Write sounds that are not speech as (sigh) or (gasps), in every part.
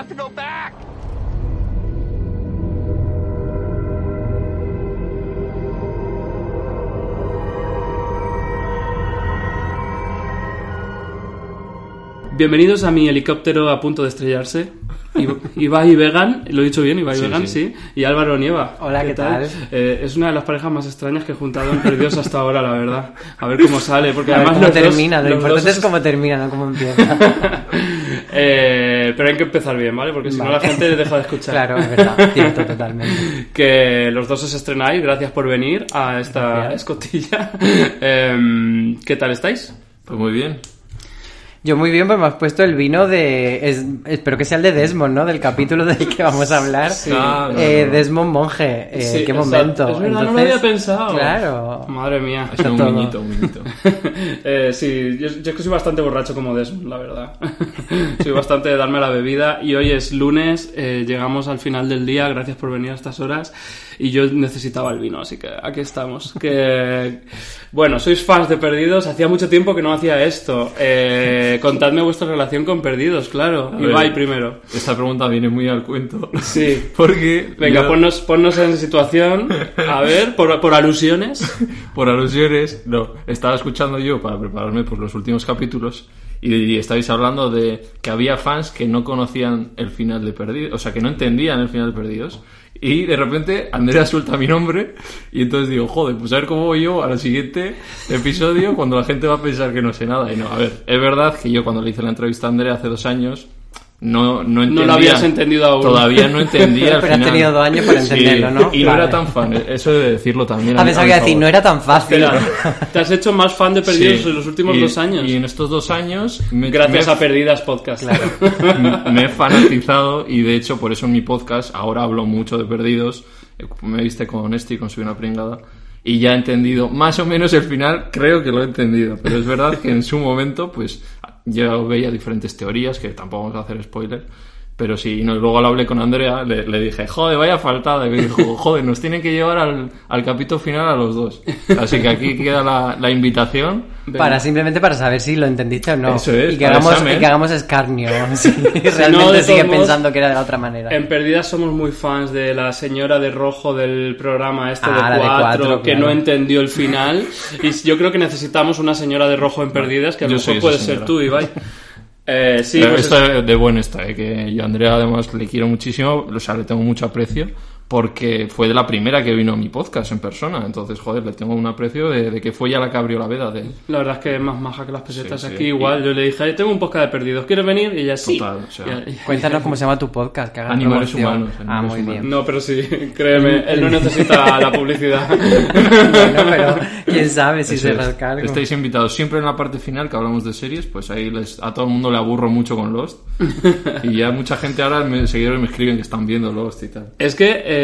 Have to go back! Bienvenidos a mi helicóptero a punto de estrellarse. Iba- Ibai y Vegan, lo he dicho bien, Ibai y Sí, Vegan, sí. sí. Y Álvaro Nieva. Hola, ¿qué tal? Eh, es una de las parejas más extrañas que he juntado en Perdidos hasta ahora, la verdad. A ver cómo sale, porque (laughs) A ver además cómo los dos- termina, lo los importante dos es cómo termina, no cómo empieza. (laughs) Eh, pero hay que empezar bien, ¿vale? Porque si no la gente deja de escuchar. claro, es verdad, cierto, totalmente. (laughs) que los dos os estrenáis, gracias por venir a esta Gracias. escotilla. (laughs) Em, ¿Qué tal estáis? Pues muy bien. Yo muy bien, pues me has puesto el vino de... es- espero que sea el de Desmond, ¿no? Del capítulo del que vamos a hablar. Ah, no, Eh, no. Desmond Monje, eh, Sí, qué momento. Es verdad, no lo Entonces, había pensado. Claro. Madre mía. Sido un minuto, un minuto. (laughs) Eh, sí, yo, yo es que soy bastante borracho como Desmond, la verdad. (laughs) soy bastante de darme la bebida y hoy es lunes, eh, llegamos al final del día, gracias por venir a estas horas y yo necesitaba el vino, así que aquí estamos. (laughs) Que bueno, sois fans de Perdidos, hacía mucho tiempo que no hacía esto. Eh, contadme vuestra relación con Perdidos, claro. ver. Ibai primero. Esta pregunta viene muy al cuento. Sí. (laughs) Porque. Venga, yo, ponnos, ponnos en situación, a ver, por, por alusiones. (laughs) Por alusiones, no. Estaba escuchando yo para prepararme por los últimos capítulos. Y, y estabais hablando de que había fans que no conocían el final de Perdidos. O sea, que no entendían el final de Perdidos. Y de repente Andrea suelta mi nombre. Y entonces digo, joder, pues a ver cómo voy yo al siguiente episodio cuando la gente va a pensar que no sé nada. Y no, a ver, es verdad que yo cuando le hice la entrevista a Andrea hace dos años. No, no entendía. lo habías entendido aún. Todavía no entendía (laughs) el Pero has final. tenido dos años para Sí, entenderlo, ¿no? Y no Vale. era tan fan, eso de decirlo también. A pesar que decir, no era tan fácil. Te has hecho más fan de Perdidos Sí. en los últimos Y- dos años. Y en estos dos años. Me, Gracias me- a Perdidas Podcast. (laughs) me he fanatizado y de hecho por eso en mi podcast ahora hablo mucho de perdidos. Eh, Me viste con este y con Soy una pringada. Y ya he entendido más o menos el final, creo que lo he entendido. Pero es verdad que en su momento, pues yo veía diferentes teorías, que tampoco vamos a hacer spoiler. Pero sí, no, luego lo hablé con Andrea, le, le dije, joder, vaya faltada. Y me dijo, (laughs) joder, nos tienen que llevar al, al capítulo final a los dos. Así que aquí queda la, la invitación. Para simplemente para saber si lo entendiste o no. Eso es, y que hagamos, y que hagamos escarnio. (laughs) (laughs) Si no, realmente sigue pensando que era de la otra manera. En Perdidas somos muy fans de la señora de rojo del programa este Ah, de de cuatro, que claro. no entendió el final. Y yo creo que necesitamos una señora de rojo en Perdidas, que a lo mejor puede ser tú, Ibai. Eh, sí, Pero pues esto de, de bueno está, ¿eh? que yo a Andrea además le quiero muchísimo, o sea, le tengo mucho aprecio, porque fue de la primera que vino a mi podcast en persona, entonces, joder, le tengo un aprecio de, de que fue ya la que abrió la veda de... la verdad es que es más maja que las pesetas Sí, sí. aquí. Igual, yo le dije, "Ay, tengo un podcast de Perdidos, ¿quieres venir? Y ella sí. Total, o sea, Y- y- Cuéntanos cómo se llama tu podcast. Que Animales promoción. humanos, ah, muy humanos. bien. No, pero sí, (laughs) créeme, él no necesita la publicidad. (laughs) bueno, pero quién sabe si Eso se es. rasca algo. Estáis invitados siempre en la parte final que hablamos de series, pues ahí les, a todo el mundo le aburro mucho con Lost. (laughs) y ya mucha gente ahora, me, seguidores me escriben que están viendo Lost y tal. Es que eh,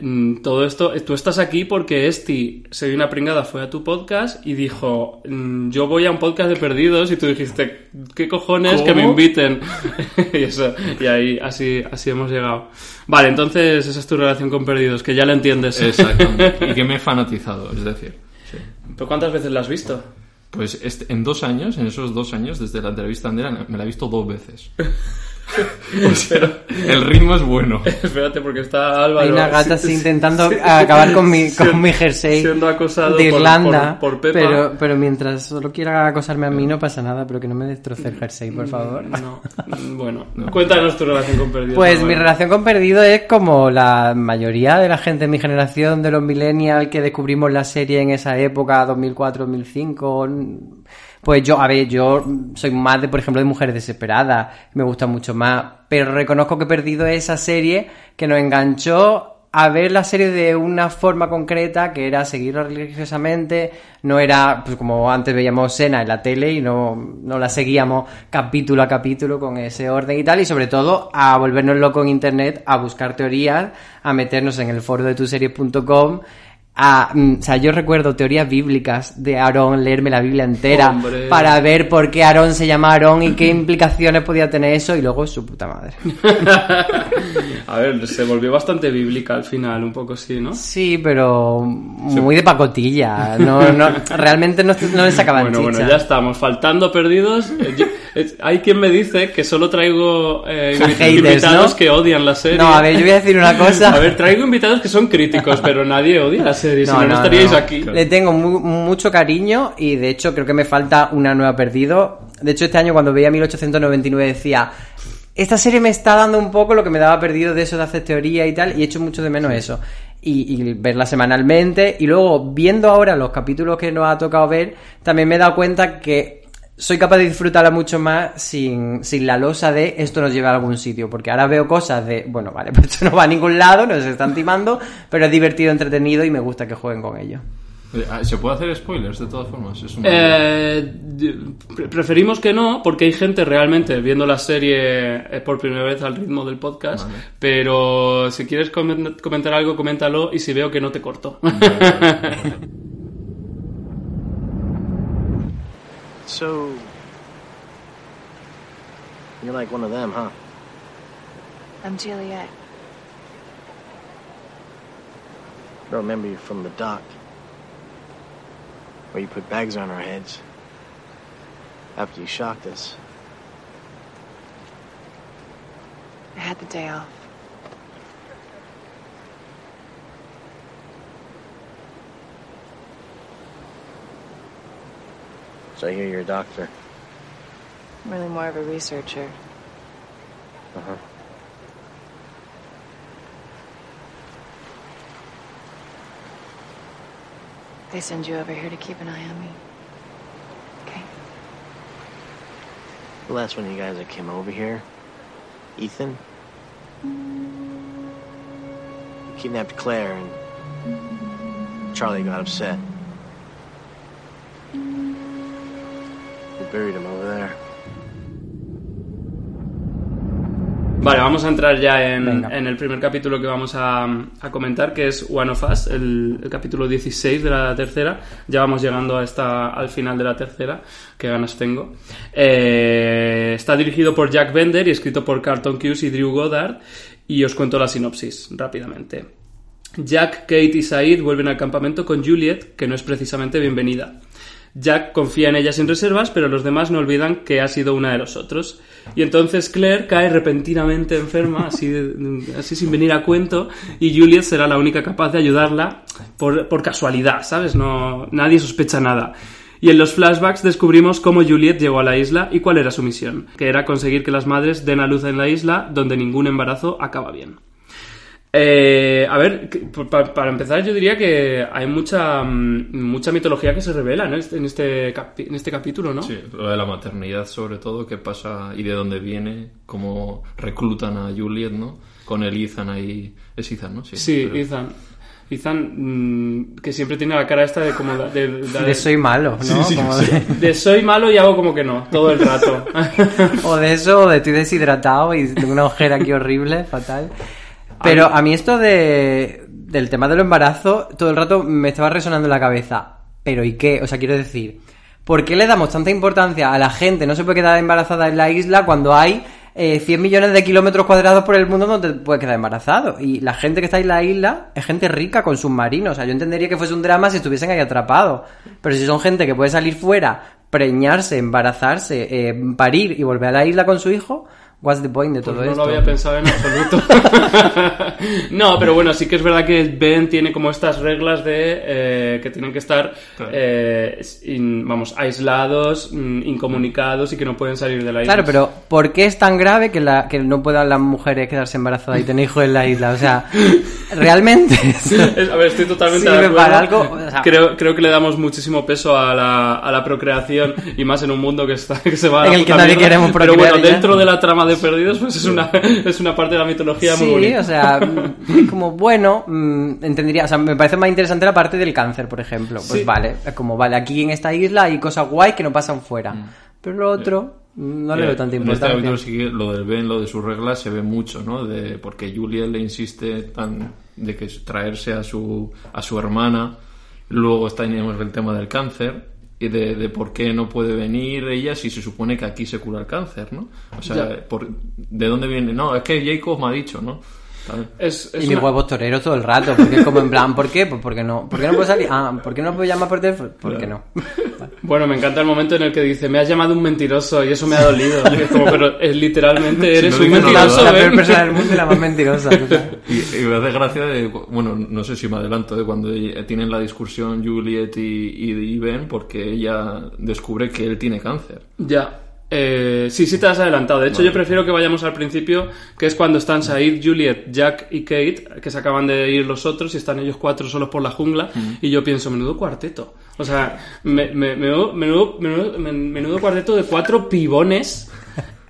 mm, todo esto, tú estás aquí porque Esti, Soy una pringada, fue a tu podcast y dijo, mm, yo voy a un podcast de perdidos y tú dijiste, ¿qué cojones que me ¿Cómo? inviten? (laughs) y eso, y ahí así, así hemos llegado. Vale, entonces esa es tu relación con perdidos, que ya la entiendes. Exactamente. (laughs) y que me he fanatizado, es decir. sí. ¿Pero cuántas veces la has visto? Pues este- en dos años, en esos dos años, desde la entrevista a Andrea, me la he visto dos veces. (laughs) (laughs) El ritmo es bueno. (laughs) Espérate, porque está Álvaro. Hay una gata sí, (laughs) intentando sí, acabar con mi, siendo- con mi jersey siendo acosado de por- Irlanda. por- por Pepa. Pero, pero mientras solo quiera acosarme a mí no pasa nada, pero que no me destroce el jersey, por favor. No, bueno, cuéntanos tu relación con perdidos. Pues mi relación con Perdido es como la mayoría de la gente de mi generación, de los millennials que descubrimos la serie en esa época, 2004-2005. Pues yo, a ver, yo soy más de, por ejemplo, de Mujeres Desesperadas, me gusta mucho más, pero reconozco que he perdido esa serie que nos enganchó a ver la serie de una forma concreta, que era seguirla religiosamente, no era, pues como antes veíamos Sena en la tele y no, no la seguíamos capítulo a capítulo con ese orden y tal, y sobre todo a volvernos locos en internet, a buscar teorías, a meternos en el foro de tuseries.com a, mm, o sea, yo recuerdo teorías bíblicas de Aarón, leerme la Biblia entera Hombre. para ver por qué Aarón se llama Aarón y qué implicaciones podía tener eso y luego su puta madre. (laughs) A ver, se volvió bastante bíblica al final, un poco sí, ¿no? Sí, pero muy de pacotilla. No, no, realmente no, no le sacaban Bueno, bueno, ya estamos. Faltando perdidos. Eh, yo- eh, hay quien me dice que solo traigo eh, Haters, invitados ¿no? que odian la serie. No, a ver, yo voy a decir una (laughs) cosa. A ver, traigo invitados que son críticos, pero nadie odia la serie, si no, no estaríais aquí. Le tengo mu- mucho cariño y de hecho creo que me falta una nueva perdido. De hecho, este año cuando veía 1899 decía, esta serie me está dando un poco lo que me daba perdido de eso de hacer teoría y tal, y echo mucho de menos eso. Y, y verla semanalmente, y luego viendo ahora los capítulos que nos ha tocado ver, también me he dado cuenta que soy capaz de disfrutarla mucho más sin, sin la losa de esto nos lleva a algún sitio, porque ahora veo cosas de, bueno, vale, (laughs) pues esto no va a ningún lado, nos están timando, pero es divertido, entretenido y me gusta que jueguen con ello. Eh, ah, ¿Se puede hacer spoilers de todas formas? Es una- Eh, pre- preferimos que no, porque hay gente realmente viendo la serie eh, por primera vez al ritmo del podcast. Pero si quieres comen- comentar algo, coméntalo y si veo que no te corto. (laughs) So, you're like one of them, huh? I'm Juliet. I remember you from the dock, where you put bags on our heads after you shocked us. I had the day off. So I hear you're a doctor. I'm really more of a researcher. Uh huh. They send you over here to keep an eye on me. Okay. The last one of you guys that came over here, Ethan, kidnapped Claire and Charlie got upset. Vale, vamos a entrar ya en, en el primer capítulo que vamos a, a comentar, que es One of Us, el, el capítulo 16 de la tercera. Ya vamos llegando a esta, al final de la tercera, que ganas tengo. Eh, está dirigido por Jack Bender y escrito por Carlton Cuse y Drew Goddard. Y os cuento la sinopsis rápidamente. Jack, Kate y Said vuelven al campamento con Juliet, que no es precisamente bienvenida. Jack confía en ella sin reservas, pero los demás no olvidan que ha sido una de los otros. Y entonces Claire cae repentinamente enferma, así, así sin venir a cuento, y Juliet será la única capaz de ayudarla por, por casualidad, ¿sabes? No, nadie sospecha nada. Y en los flashbacks descubrimos cómo Juliet llegó a la isla y cuál era su misión, que era conseguir que las madres den a luz en la isla donde ningún embarazo acaba bien. Eh, a ver, que- pa- para empezar yo diría que hay mucha mm, mucha mitología que se revela ¿no? en este, capi- en este capítulo, ¿no? Sí, lo de la maternidad sobre todo, qué pasa y de dónde viene, cómo reclutan a Juliet, ¿no? Con el Ethan ahí. Es Ethan, ¿no? Sí, pero- Ethan. Ethan, mm, que siempre tiene la cara esta de como de, de- de- De soy malo, ¿no? Como de- de soy malo y hago como que no, todo el rato. (laughs) o de eso, o de estoy deshidratado y tengo una ojera aquí horrible, fatal. Pero a mí esto de, del tema del embarazo, todo el rato me estaba resonando en la cabeza. Pero ¿y qué? O sea, quiero decir, ¿por qué le damos tanta importancia a la gente? No se puede quedar embarazada en la isla cuando hay eh, 100 millones de kilómetros cuadrados por el mundo donde te puedes quedar embarazado. Y la gente que está en la isla es gente rica con submarinos. O sea, yo entendería que fuese un drama si estuviesen ahí atrapados. Pero si son gente que puede salir fuera, preñarse, embarazarse, eh, parir y volver a la isla con su hijo, What's the point de todo Pues no esto? lo había pensado en absoluto. (laughs) no, pero bueno, sí que es verdad que Ben tiene como estas reglas de eh, que tienen que estar, Claro. eh, in- vamos, aislados, mm, incomunicados y que no pueden salir de la isla. Claro, pero ¿por qué es tan grave que, la, que no puedan las mujeres quedarse embarazadas y tener hijos en la isla? O sea, (laughs) realmente... Es- a ver, estoy totalmente de acuerdo. para algo, o sea- creo, creo que le damos muchísimo peso a la, a la procreación y más en un mundo que, está, que se va a En el que nadie queremos Pero procrear bueno, ya. dentro de la trama de Perdidos, pues es una, es una parte de la mitología muy Sí, bonita. o sea, mm, (laughs) como bueno, mm, entendería, o sea, me parece más interesante la parte del cáncer, por ejemplo. Pues Sí. vale, como, vale, aquí en esta isla hay cosas guay que no pasan fuera. Pero lo otro, mm, no le Eh, veo tanta en este importancia. capítulo sí que lo del Ben, lo de sus reglas, se ve mucho, ¿no? De, porque Juliet le insiste tan de que traerse a su, a su hermana. Luego está tenemos el tema del cáncer de, de por qué no puede venir ella si se supone que aquí se cura el cáncer, ¿no? O sea, por, ¿de dónde viene? No, es que Jacob me ha dicho, ¿no? Es, es Y mis una- huevos toreros todo el rato, porque es como en plan, ¿por qué? Pues porque no, ¿por qué no puedo salir? Ah, ¿por qué no puedo llamar por teléfono? ¿Por qué no? Bueno, me encanta el momento en el que dice, me has llamado un mentiroso y eso me ha dolido. Y es como, pero es literalmente eres no un. La, mentiroso, la ¿eh? peor persona del mundo y la más mentirosa. (laughs) Y, y me hace gracia de, bueno, no sé si me adelanto, de cuando tienen la discusión Juliet y, y Ben, porque ella descubre que él tiene cáncer. Ya. Eh, sí, sí te has adelantado. De hecho, yo prefiero que vayamos al principio, que es cuando están Said, Juliet, Jack y Kate, que se acaban de ir los otros y están ellos cuatro solos por la jungla. Y yo pienso, menudo cuarteto. O sea, me- me- menudo, menudo, menudo, men- menudo cuarteto de cuatro pibones.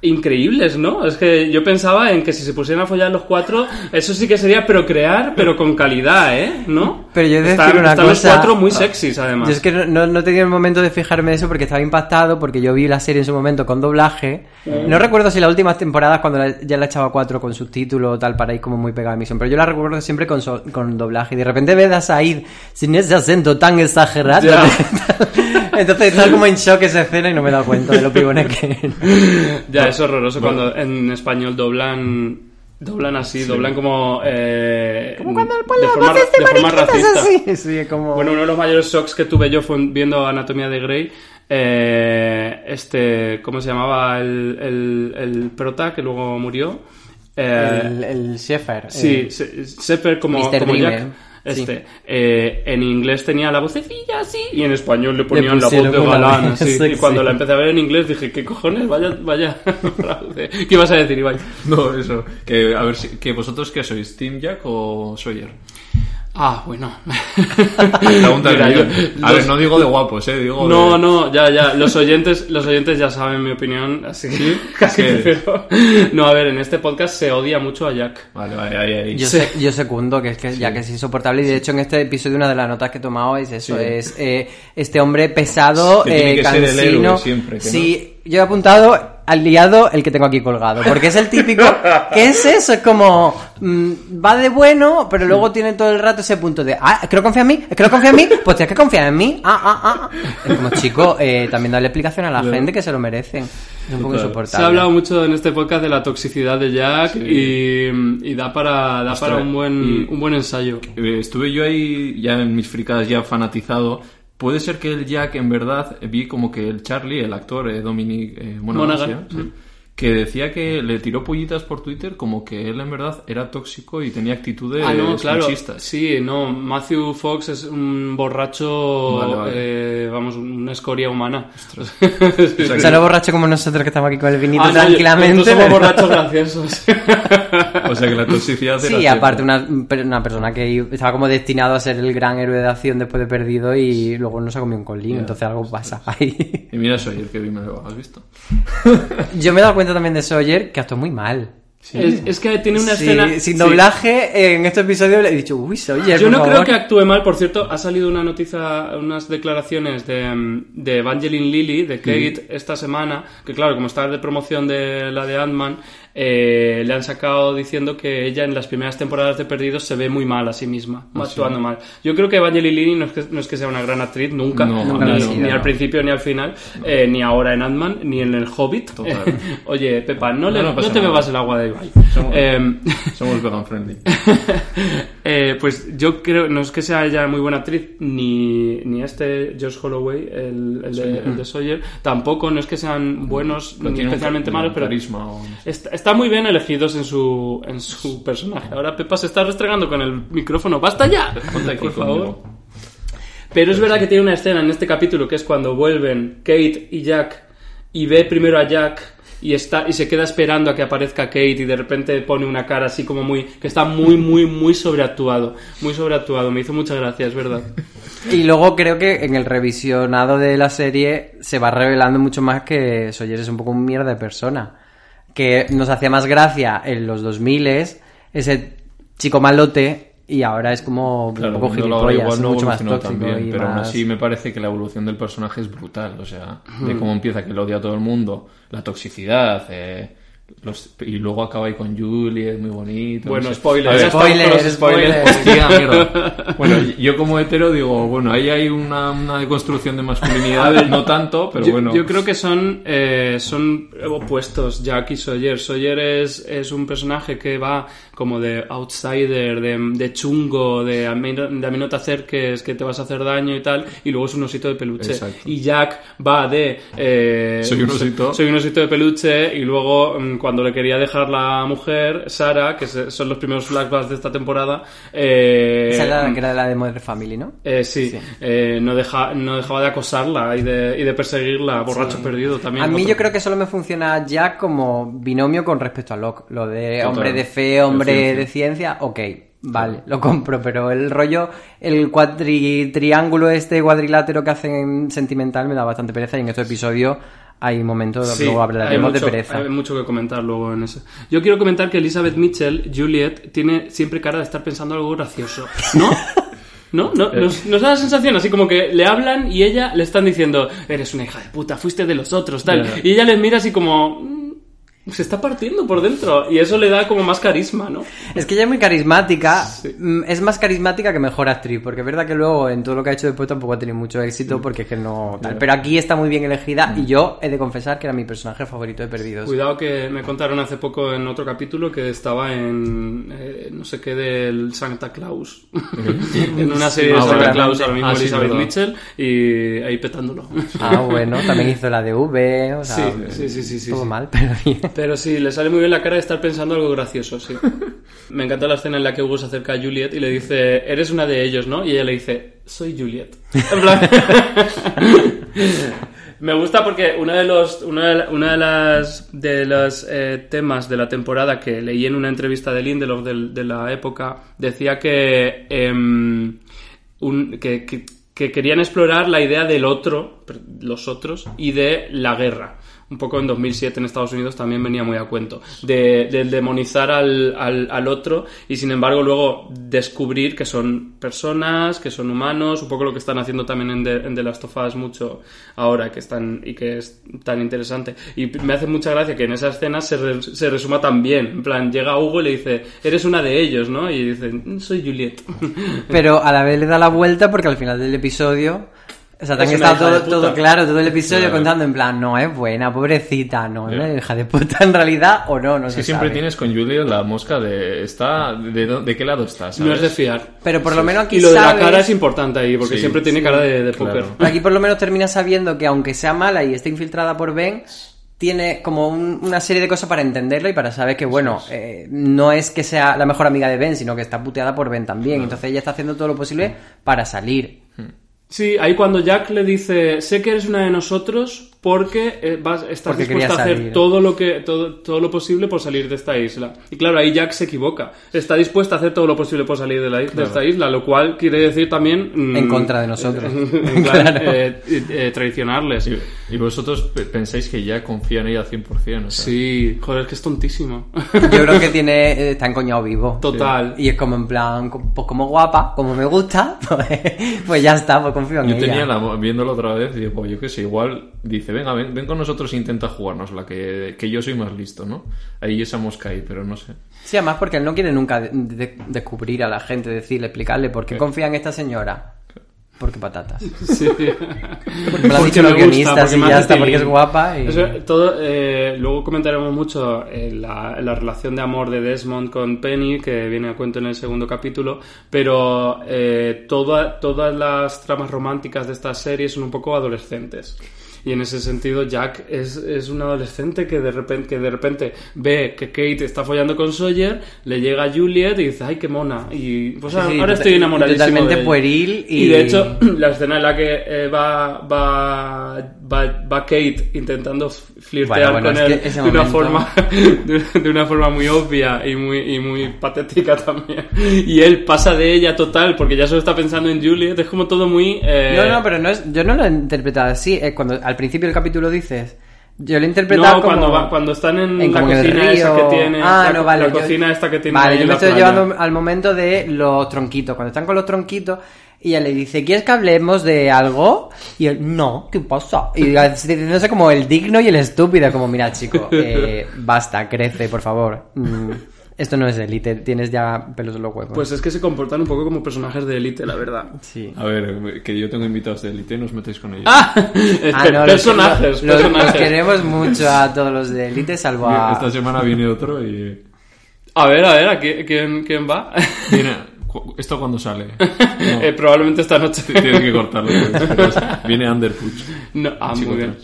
Increíbles, ¿no? Es que yo pensaba en que si se pusieran a follar los cuatro, eso sí que sería procrear, pero con calidad, ¿eh? ¿No? Pero yo he de Están- decir una están cosa. los cuatro muy sexys, además. Yo es que no, no, tenido el momento de fijarme en eso porque estaba impactado, porque yo vi la serie en su momento con doblaje. No recuerdo si las últimas temporadas, cuando la- ya la echaba cuatro con subtítulo o tal, para ir como muy pegada a emisión, pero yo la recuerdo siempre con, so- con doblaje. Y de repente ves a Said sin ese acento tan exagerado. Ya. (laughs) (laughs) Entonces estaba como en shock esa escena y no me he dado cuenta de lo pibones que era. (laughs) Ya, es horroroso cuando en español doblan doblan así, doblan como eh, Como cuando de ponen las forma, voces de de forma racista. así. Sí, (laughs) como... Bueno, uno de los mayores shocks que tuve yo fue viendo Anatomía de Grey. eh, este, ¿cómo se llamaba el, el, el prota que luego murió? Eh, el, el Sheffer. Sí, eh, Sepper como, como Dreamer, Sí. Este, eh, en inglés tenía la vocecilla así y en español le ponían la voz de galán (laughs) así. Y cuando la empecé a ver en inglés dije, ¿qué cojones? Vaya, vaya. (laughs) ¿Qué ibas a decir, Ibai? No, eso. Que, a ver, si, que vosotros qué sois, Team Jack o Sawyer. Ah, bueno. (laughs) Pregunta del Mira, millón. yo- A ver, no digo de guapos, eh, digo No, de... no, ya, ya. Los oyentes, los oyentes ya saben mi opinión, así que (laughs) casi ¿Qué? prefiero. No, a ver, en este podcast se odia mucho a Jack. Vale, vale, ahí, ahí. Yo, sé- yo secundo que es que ya que es insoportable y de hecho en este episodio una de las notas que he tomado es eso, Sí. es eh, este hombre pesado, Que tiene eh, que ser el cansino. héroe siempre, que sí, yo he apuntado al liado el que tengo aquí colgado, porque es el típico, (laughs) ¿qué es eso? Es como, mm, va de bueno, pero luego tiene todo el rato ese punto de, ah, no confía en mí, no confía en mí, pues tienes que confiar en mí, ah, ah, ah. ah. Es como, chico, eh, también darle explicación a la gente que se lo merecen. Es un poco Total. insoportable. Se ha hablado mucho en este podcast de la toxicidad de Jack y, y da para, da Ostras, para un buen, y- un buen ensayo. Eh, Estuve yo ahí ya en mis fricadas ya fanatizado. Puede ser que el Jack en verdad vi como que el Charlie, el actor eh, Dominic eh, Monaghan, Monaghan, sí. Que decía que le tiró pollitas por Twitter como que él en verdad era tóxico y tenía actitudes Ah, no, claro. machistas. Sí, no. Matthew Fox es un borracho, Vale, vale. eh, vamos, una escoria humana. (laughs) O sea, no borracho como nosotros que estamos aquí con el vinito Ah, no, tranquilamente. nosotros somos pero- borrachos graciosos. O sea que la toxicidad era Sí, cierta. aparte una, una persona que estaba como destinado a ser el gran héroe de acción después de perdido y luego no se comió un colín, entonces algo pasa ahí. Y mira Sawyer, que bien me lo has visto. Yo me he dado cuenta también de Sawyer que actuó muy mal. Es, es que tiene una Sí, escena... sin sí. doblaje, en este episodio le he dicho, uy, Sawyer, Yo por no creo favor". que actúe mal, por cierto, ha salido una noticia, unas declaraciones de, mm, de Evangeline Lilly, de Kate, esta semana, que claro, como está de promoción de la de Ant-Man, eh, le han sacado diciendo que ella en las primeras temporadas de Perdidos se ve muy mal a sí misma, actuando mal. Yo creo que Evangeline no es que, no es que sea una gran actriz, nunca, No, nunca ni, al principio ni al final, eh, ni ahora en Ant-Man, ni en El Hobbit. (laughs) Oye, Pepa, no, le, No, te nada. bebas el agua de Ibai. Somos, Em, somos vegan friendly. (laughs) eh, pues yo creo, no es que sea ella muy buena actriz, ni, ni este Josh Holloway, el, el de, el de Sawyer, tampoco, no es que sean buenos Pero ni especialmente malos, pero carisma o. Está, muy bien elegidos en su, en su personaje. Ahora Pepa se está restregando con el micrófono. ¡Basta ya! Ponte aquí Por favor. Pero es verdad que tiene una escena en este capítulo que es cuando vuelven Kate y Jack y ve primero a Jack y está y se queda esperando a que aparezca Kate y de repente pone una cara así como muy que está muy muy muy sobreactuado, muy sobreactuado. Me hizo mucha gracia, es verdad. Y luego creo que en el revisionado de la serie se va revelando mucho más que Sawyer es un poco un mierda de persona. Que nos hacía más gracia en los 2000 ese chico malote y ahora es como Claro, un poco gilipollas, no mucho más tóxico y pero aún más... así me parece que la evolución del personaje es brutal. O sea, de cómo empieza que lo odia a todo el mundo, la toxicidad, eh, los- y luego acaba ahí con Juliet, muy bonito. Bueno, no sé. spoiler, A ver, spoilers. spoiler. Hostia, (laughs) mierda. Bueno, yo como hetero digo, bueno, ahí hay una, una deconstrucción de masculinidad, ver, no tanto, pero yo, bueno. yo creo que son, eh, son opuestos, Jack y Sawyer. Sawyer es, es un personaje que va como de outsider, de, de chungo, de a, mí, no- de a mí no te acerques, que te vas a hacer daño y tal, y luego es un osito de peluche. Exacto. Y Jack va de... eh, Soy un osito. Soy un osito de peluche y luego mm, cuando le quería dejar la mujer, Sara, que son los primeros flashbacks de esta temporada... Eh, Esa era la que era la de Modern Family, ¿no? eh, sí, eh, no, deja, no dejaba de acosarla y de, y de perseguirla, borracho perdido también. A mí otro. yo creo que solo me funciona Jack como binomio con respecto a Locke. Lo de Total. hombre de fe, hombre De ciencia. de ciencia, ok, vale, lo compro. Pero el rollo, el cuadri triángulo este cuadrilátero que hacen sentimental me da bastante pereza y en este episodio hay momentos, Sí, luego hablaremos mucho, de pereza. hay mucho que comentar luego en eso. Yo quiero comentar que Elizabeth Mitchell, Juliet, tiene siempre cara de estar pensando algo gracioso, ¿no? ¿No? ¿No? (laughs) ¿Nos, nos da la sensación así como que le hablan y ella le están diciendo, eres una hija de puta, fuiste de los otros, tal. Ya. Y ella les mira así como... "Mm, Se está partiendo por dentro y eso le da como más carisma, ¿no? Es que ella es muy carismática, Sí. mm, es más carismática que mejor actriz, porque es verdad que luego en todo lo que ha hecho después tampoco ha tenido mucho éxito porque es que no tal. Pero aquí está muy bien elegida y yo he de confesar que era mi personaje favorito de Perdidos. Cuidado que me contaron hace poco en otro capítulo que estaba en eh, no sé qué del Santa Claus. (laughs) en una serie de Ah, Santa. Claus ahora mismo Ah, Elizabeth. Mitchell y ahí petándolo. Ah, bueno, también hizo la de V, o sea, Sí, sí, sí, sí, sí, todo sí. mal, (laughs) pero bien. Pero sí, le sale muy bien la cara de estar pensando algo gracioso, sí. (laughs) Me encanta la escena en la que Hugo se acerca a Juliet y le dice, eres una de ellos, ¿no? Y ella le dice, soy Juliet. (laughs) En plan... (laughs) Me gusta porque uno de los una de, una de las de los eh, temas de la temporada que leí en una entrevista de Lindelof del- de, la época decía que em, un- que, que- que querían explorar la idea del otro, los otros, y de la guerra. Un poco en 2007 en Estados Unidos también venía muy a cuento. De, de demonizar al, al, al otro y sin embargo luego descubrir que son personas, que son humanos, un poco lo que están haciendo también en The, en The Last of Us mucho ahora que están, y que es tan interesante. Y me hace mucha gracia que en esa escena se, re- se resuma tan bien. En plan, llega Hugo y le dice, eres una de ellos, ¿no? Y dice, "Mm, soy Juliet. Pero a la vez le da la vuelta porque al final del episodio. O sea, te han estado de todo, todo claro, todo el episodio Claro. contando en plan, no es buena, pobrecita, no, es (laughs) una hija de puta en realidad o no, no Es se que siempre sabe. tienes con Julia la mosca de está de, dó- de qué lado estás. No es de fiar. Pero por lo menos aquí Y lo de la cara es importante ahí, porque Sí, siempre tiene cara de, de claro. póker. Aquí por lo menos termina sabiendo que aunque sea mala y esté infiltrada por Ben, tiene como un- una serie de cosas para entenderlo y para saber que, bueno, eh, no es que sea la mejor amiga de Ben, sino que está puteada por Ben también. Entonces ella está haciendo todo lo posible para salir. Sí, ahí cuando Jack le dice, sé que eres una de nosotros porque eh, vas, estás Porque dispuesta a hacer salir. todo lo que todo, todo lo posible por salir de esta isla. Y claro, ahí Jack se equivoca. Está dispuesta a hacer todo lo posible por salir de, la, de esta isla, lo cual quiere decir también... mm, En contra de nosotros. (laughs) en plan, Claro. eh, eh, traicionarles. Y, y vosotros pe- pensáis que ya confía en ella al 100%. O sea, Sí, joder, es que es tontísimo. Yo creo que (laughs) tiene, eh, está encoñado vivo. Total. Y es como en plan, pues como guapa, como me gusta, (laughs) pues, pues ya está, pues confío en Yo ella. tenía la, viéndolo otra vez digo, pues yo qué sé, igual dice, venga, ven, ven con nosotros e intenta jugarnos la que, que yo soy más listo, ¿no? Ahí esa mosca ahí, pero no sé. Sí, además porque él no quiere nunca de- de- descubrir a la gente, decirle, explicarle por qué confía en esta señora. Porque patatas. Sí. (laughs) Porque me lo han dicho los gusta, guionistas porque y ya está, porque es guapa. Y... Eso, todo, eh, luego comentaremos mucho eh, la, la relación de amor de Desmond con Penny, que viene a cuento en el segundo capítulo, pero eh, toda- todas las tramas románticas de esta serie son un poco adolescentes. Y en ese sentido, Jack es, es un adolescente que de, repente, que de repente ve que Kate está follando con Sawyer, le llega a Juliet y dice, ay, qué mona. Y pues Sí, ahora sí, estoy enamoradísimo totalmente de pueril y- de hecho, (clears throat) la escena en la que eh, va, va, va, va Kate intentando flirtear Bueno, bueno, con él de una momento- forma (laughs) de, de una forma muy obvia y muy y muy patética también y él pasa de ella total porque ya solo está pensando en Juliet es como todo muy eh, No, no, pero no es, yo no lo he interpretado así. Es cuando al principio del capítulo dices. Yo lo he interpretado no, como. cuando, va- cuando están en, en la cocina esa que tiene Ah, la, no, vale. la yo- cocina esta que tiene Vale, yo me estoy playa. llevando al momento de los tronquitos. Cuando están con los tronquitos y ella le dice, ¿quieres que hablemos de algo? Y él, no, ¿qué pasa? Y diciéndose como el digno y el estúpido, como, mira, chico, (laughs) eh, basta, crece, por favor. Mm, esto no es élite, tienes ya pelos en los huevos. pues es que se comportan un poco como personajes de élite la verdad sí. A ver, que yo tengo invitados de élite, no os metéis con ellos. Ah, (laughs) no, los- personajes los, los personajes queremos mucho a todos los de élite, salvo a... Esta semana viene otro y... a ver a ver ¿a quién, quién, quién va Viene... ¿Esto cuándo sale? No, (laughs) Eh, probablemente esta noche tienes que cortarlo. (laughs) Viene Underpuch. No, ah, muy bien.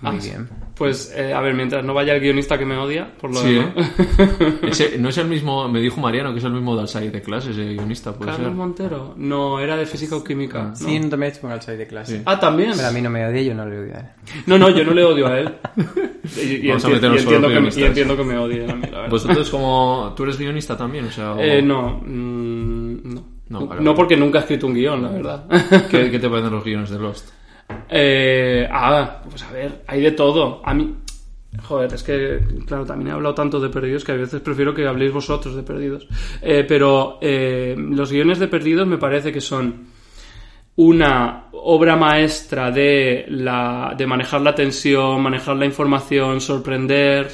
Trans. Ah, Muy bien. Pues, eh, a ver, mientras no vaya el guionista que me odia, por lo Sí, demás. ¿eh? (laughs) Ese- no es el mismo, me dijo Mariano que es el mismo de Alsai de clase, ese guionista, puede Carlos ser. Montero. No, era de física o química. ¿no? Sí, no te metes con el de clase. Sí. Ah, también. Pero a mí no me odia, yo no le odio a él. No, no, yo no le odio a él. (laughs) Y, y Vamos a meternos y solo entiendo, que, me- y entiendo que me odie a mí, la verdad. ¿Vosotros como... ¿Tú eres guionista también? O sea, o- Eh, no, mm, no. No, No, porque nunca he escrito un guion, la verdad. ¿Qué, qué (laughs) te parecen los guiones de Lost? Eh, ah, pues a ver, hay de todo. A mí, joder, es que, claro, también he hablado tanto de Perdidos que a veces prefiero que habléis vosotros de Perdidos. Eh, pero eh, los guiones de Perdidos me parece que son una obra maestra de, la, de manejar la tensión, manejar la información, sorprender.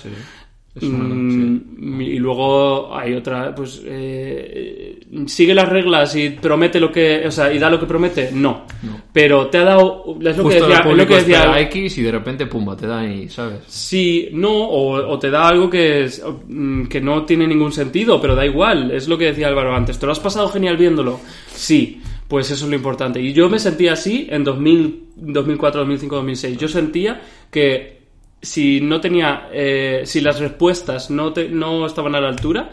Es una- Mm, Y luego hay otra, pues eh, sigue las reglas y promete lo que, o sea, y da lo que promete, no. Pero te ha dado, es lo que decía, el lo que decía, X y de repente, pumba, te da ahí, ¿sabes? Sí, no, o, o te da algo que, es, mm, que no tiene ningún sentido, pero da igual, es lo que decía Álvaro antes. ¿Te lo has pasado genial viéndolo? Sí, pues eso es lo importante. Y yo me sentía así en 2000, 2004, 2005, 2006. Yo sentía que si no tenía, eh, si las respuestas no, te- no estaban a la altura,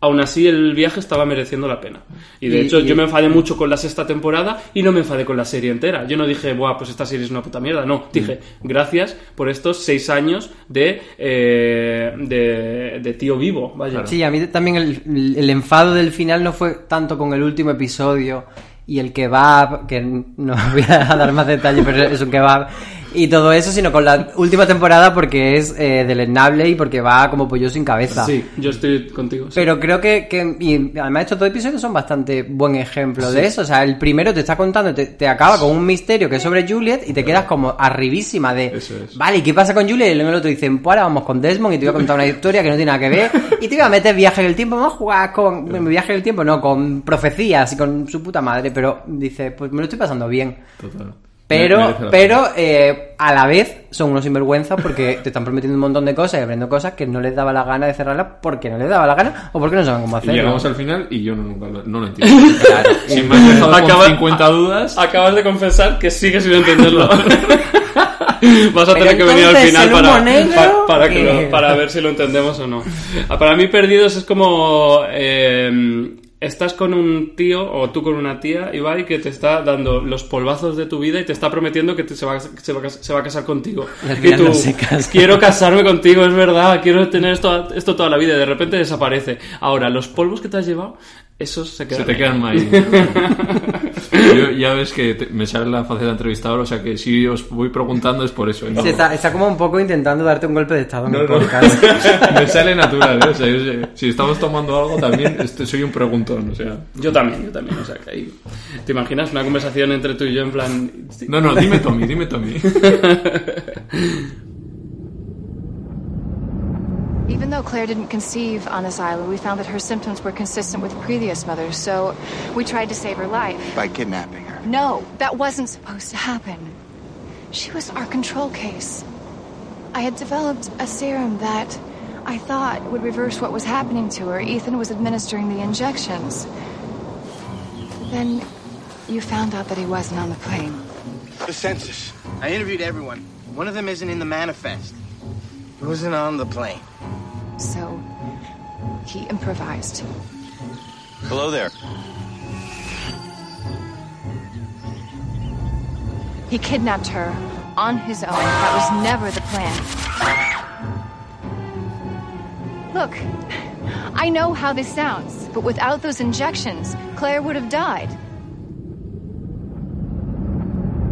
aún así el viaje estaba mereciendo la pena. Y de Y- hecho y- yo me enfadé mucho con la sexta temporada y no me enfadé con la serie entera. Yo no dije, buah, pues esta serie es una puta mierda. No, dije, gracias por estos seis años de, eh, de, de tío vivo. Vaya. Sí, a mí también el, el enfado del final no fue tanto con el último episodio y el kebab, que no (laughs) voy a dar más detalles, pero es un kebab, y todo eso, sino con la última temporada porque es eh, deleznable y porque va como pollo sin cabeza. Sí, yo estoy contigo. sí. Pero creo que, que- y además estos dos episodios son bastante buen ejemplo de eso. O sea, el primero te está contando, te, te acaba con un misterio que es sobre Juliet y te quedas como arribísima de, Eso es. vale, ¿y qué pasa con Juliet? Y luego el otro dicen, pues ahora vamos con Desmond y te voy a contar una historia que no tiene nada que ver y te voy a meter viaje en el tiempo, vamos a jugar con viaje en el tiempo, no, con profecías y con su puta madre, pero dice, pues me lo estoy pasando bien. Total. Pero, pero eh, a la vez son unos sinvergüenzas porque te están prometiendo un montón de cosas y aprendiendo cosas que no les daba la gana de cerrarlas porque no les daba la gana o porque no saben cómo Y hacerlo. llegamos al final y yo no, nunca lo, no lo (laughs) entiendo. Claro. Si me has dejado Acaba- con 50 dudas, Acabas de confesar que sigues sin entenderlo. (laughs) Vas a Pero tener que venir al final para, negro, para, lo- para ver si lo entendemos o no. Ah, Para mí, Perdidos es como. eh, estás con un tío o tú con una tía, Ibai, que te está dando los polvazos de tu vida y te está prometiendo que te- se, va, a- se, va, se va a casar contigo. Y tú, casa. quiero casarme contigo, es verdad, quiero tener esto, esto toda la vida y de repente desaparece. Ahora, los polvos que te has llevado, esos se quedan. se te ahí. quedan ahí. (laughs) Yo, ya ves que te- me sale la faceta de entrevistador, o sea que si os voy preguntando es por eso. ¿eh? Sí, está, está como un poco intentando darte un golpe de estado en No, el no. podcast. (laughs) me sale natural, ¿eh? O sea, yo si estamos tomando algo también este, soy un preguntón, o sea... Yo también, yo también. O sea, que ahí. ¿Te imaginas una conversación entre tú y yo en plan. No, no, dime Tommy, dime Tommy. (laughs) though Claire didn't conceive on this island, we found that her symptoms were consistent with previous mothers, so we tried to save her life. By kidnapping her. No, that wasn't supposed to happen. She was our control case. I had developed a serum that I thought would reverse what was happening to her. Ethan was administering the injections. Then you found out that he wasn't on the plane. The census. I interviewed everyone. One of them isn't in the manifest. He wasn't on the plane. So he improvised. Hello there. He kidnapped her on his own. That was never the plan. Look, I know how this sounds, but without those injections, Claire would have died.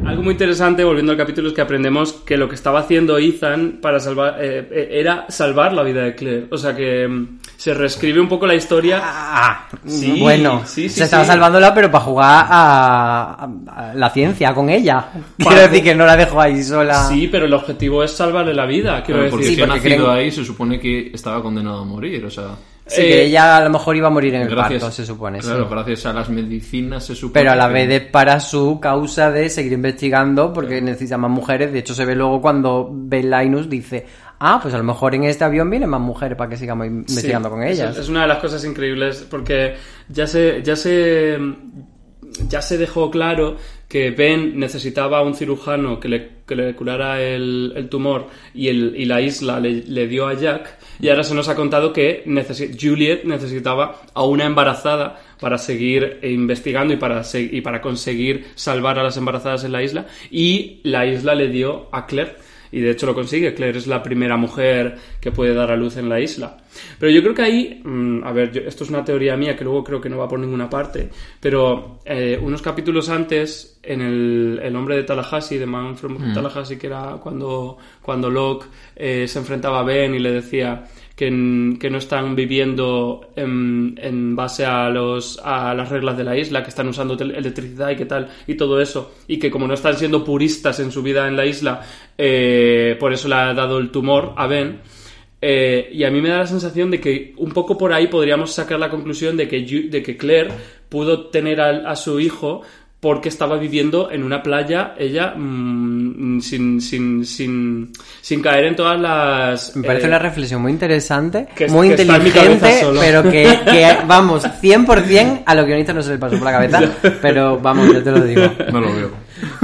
Algo muy interesante, volviendo al capítulo, es que aprendemos que lo que estaba haciendo Ethan para salvar eh, eh, era salvar la vida de Claire. O sea que mm, se reescribe un poco la historia. Ah, Sí, bueno, sí, sí, se estaba salvándola, pero para jugar a, a- la ciencia con ella. (laughs) Quiero Para- decir que no la dejó ahí sola. Sí, pero el objetivo es salvarle la vida. Quiero Claro, porque decir, Sí, si ha nacido creen- ahí se supone que estaba condenado a morir, o sea... Sí, Eh, que ella a lo mejor iba a morir en el gracias, parto, se supone. sí. Claro, gracias a las medicinas se supone Pero a la que- vez es para su causa de seguir investigando porque necesita más mujeres. De hecho, se ve luego cuando Ben Linus dice, ah, pues a lo mejor en este avión vienen más mujeres para que sigamos investigando Sí, con ellas. Es una de las cosas increíbles porque ya se, ya se, ya se dejó claro que Ben necesitaba un cirujano que le, que le curara el, el tumor y, el, y la isla le, dio a Jack. Y ahora se nos ha contado que Juliet necesitaba a una embarazada para seguir investigando y para, y para conseguir salvar a las embarazadas en la isla. Y la isla le dio a Claire y de hecho lo consigue. Claire es la primera mujer que puede dar a luz en la isla. Pero yo creo que ahí, mm, a ver, yo- esto es una teoría mía que luego creo que no va por ninguna parte, pero eh, unos capítulos antes, en el, el hombre de Tallahassee, de Man from Tallahassee, que era cuando, cuando Locke eh, se enfrentaba a Ben y le decía que, que no están viviendo en, base a, los, a las reglas de la isla, que están usando electricidad y qué tal, y todo eso, y que como no están siendo puristas en su vida en la isla, eh, por eso le ha dado el tumor a Ben. Eh, y a mí me da la sensación de que un poco por ahí podríamos sacar la conclusión de que, de que Claire pudo tener a, su hijo porque estaba viviendo en una playa ella mm, sin, sin, sin, sin caer en todas las... Me parece eh, una reflexión muy interesante, que muy que inteligente, pero que, que, (laughs) vamos, 100% a los guionistas no se les pasó por la cabeza, (laughs) pero vamos, yo te lo digo. No lo veo.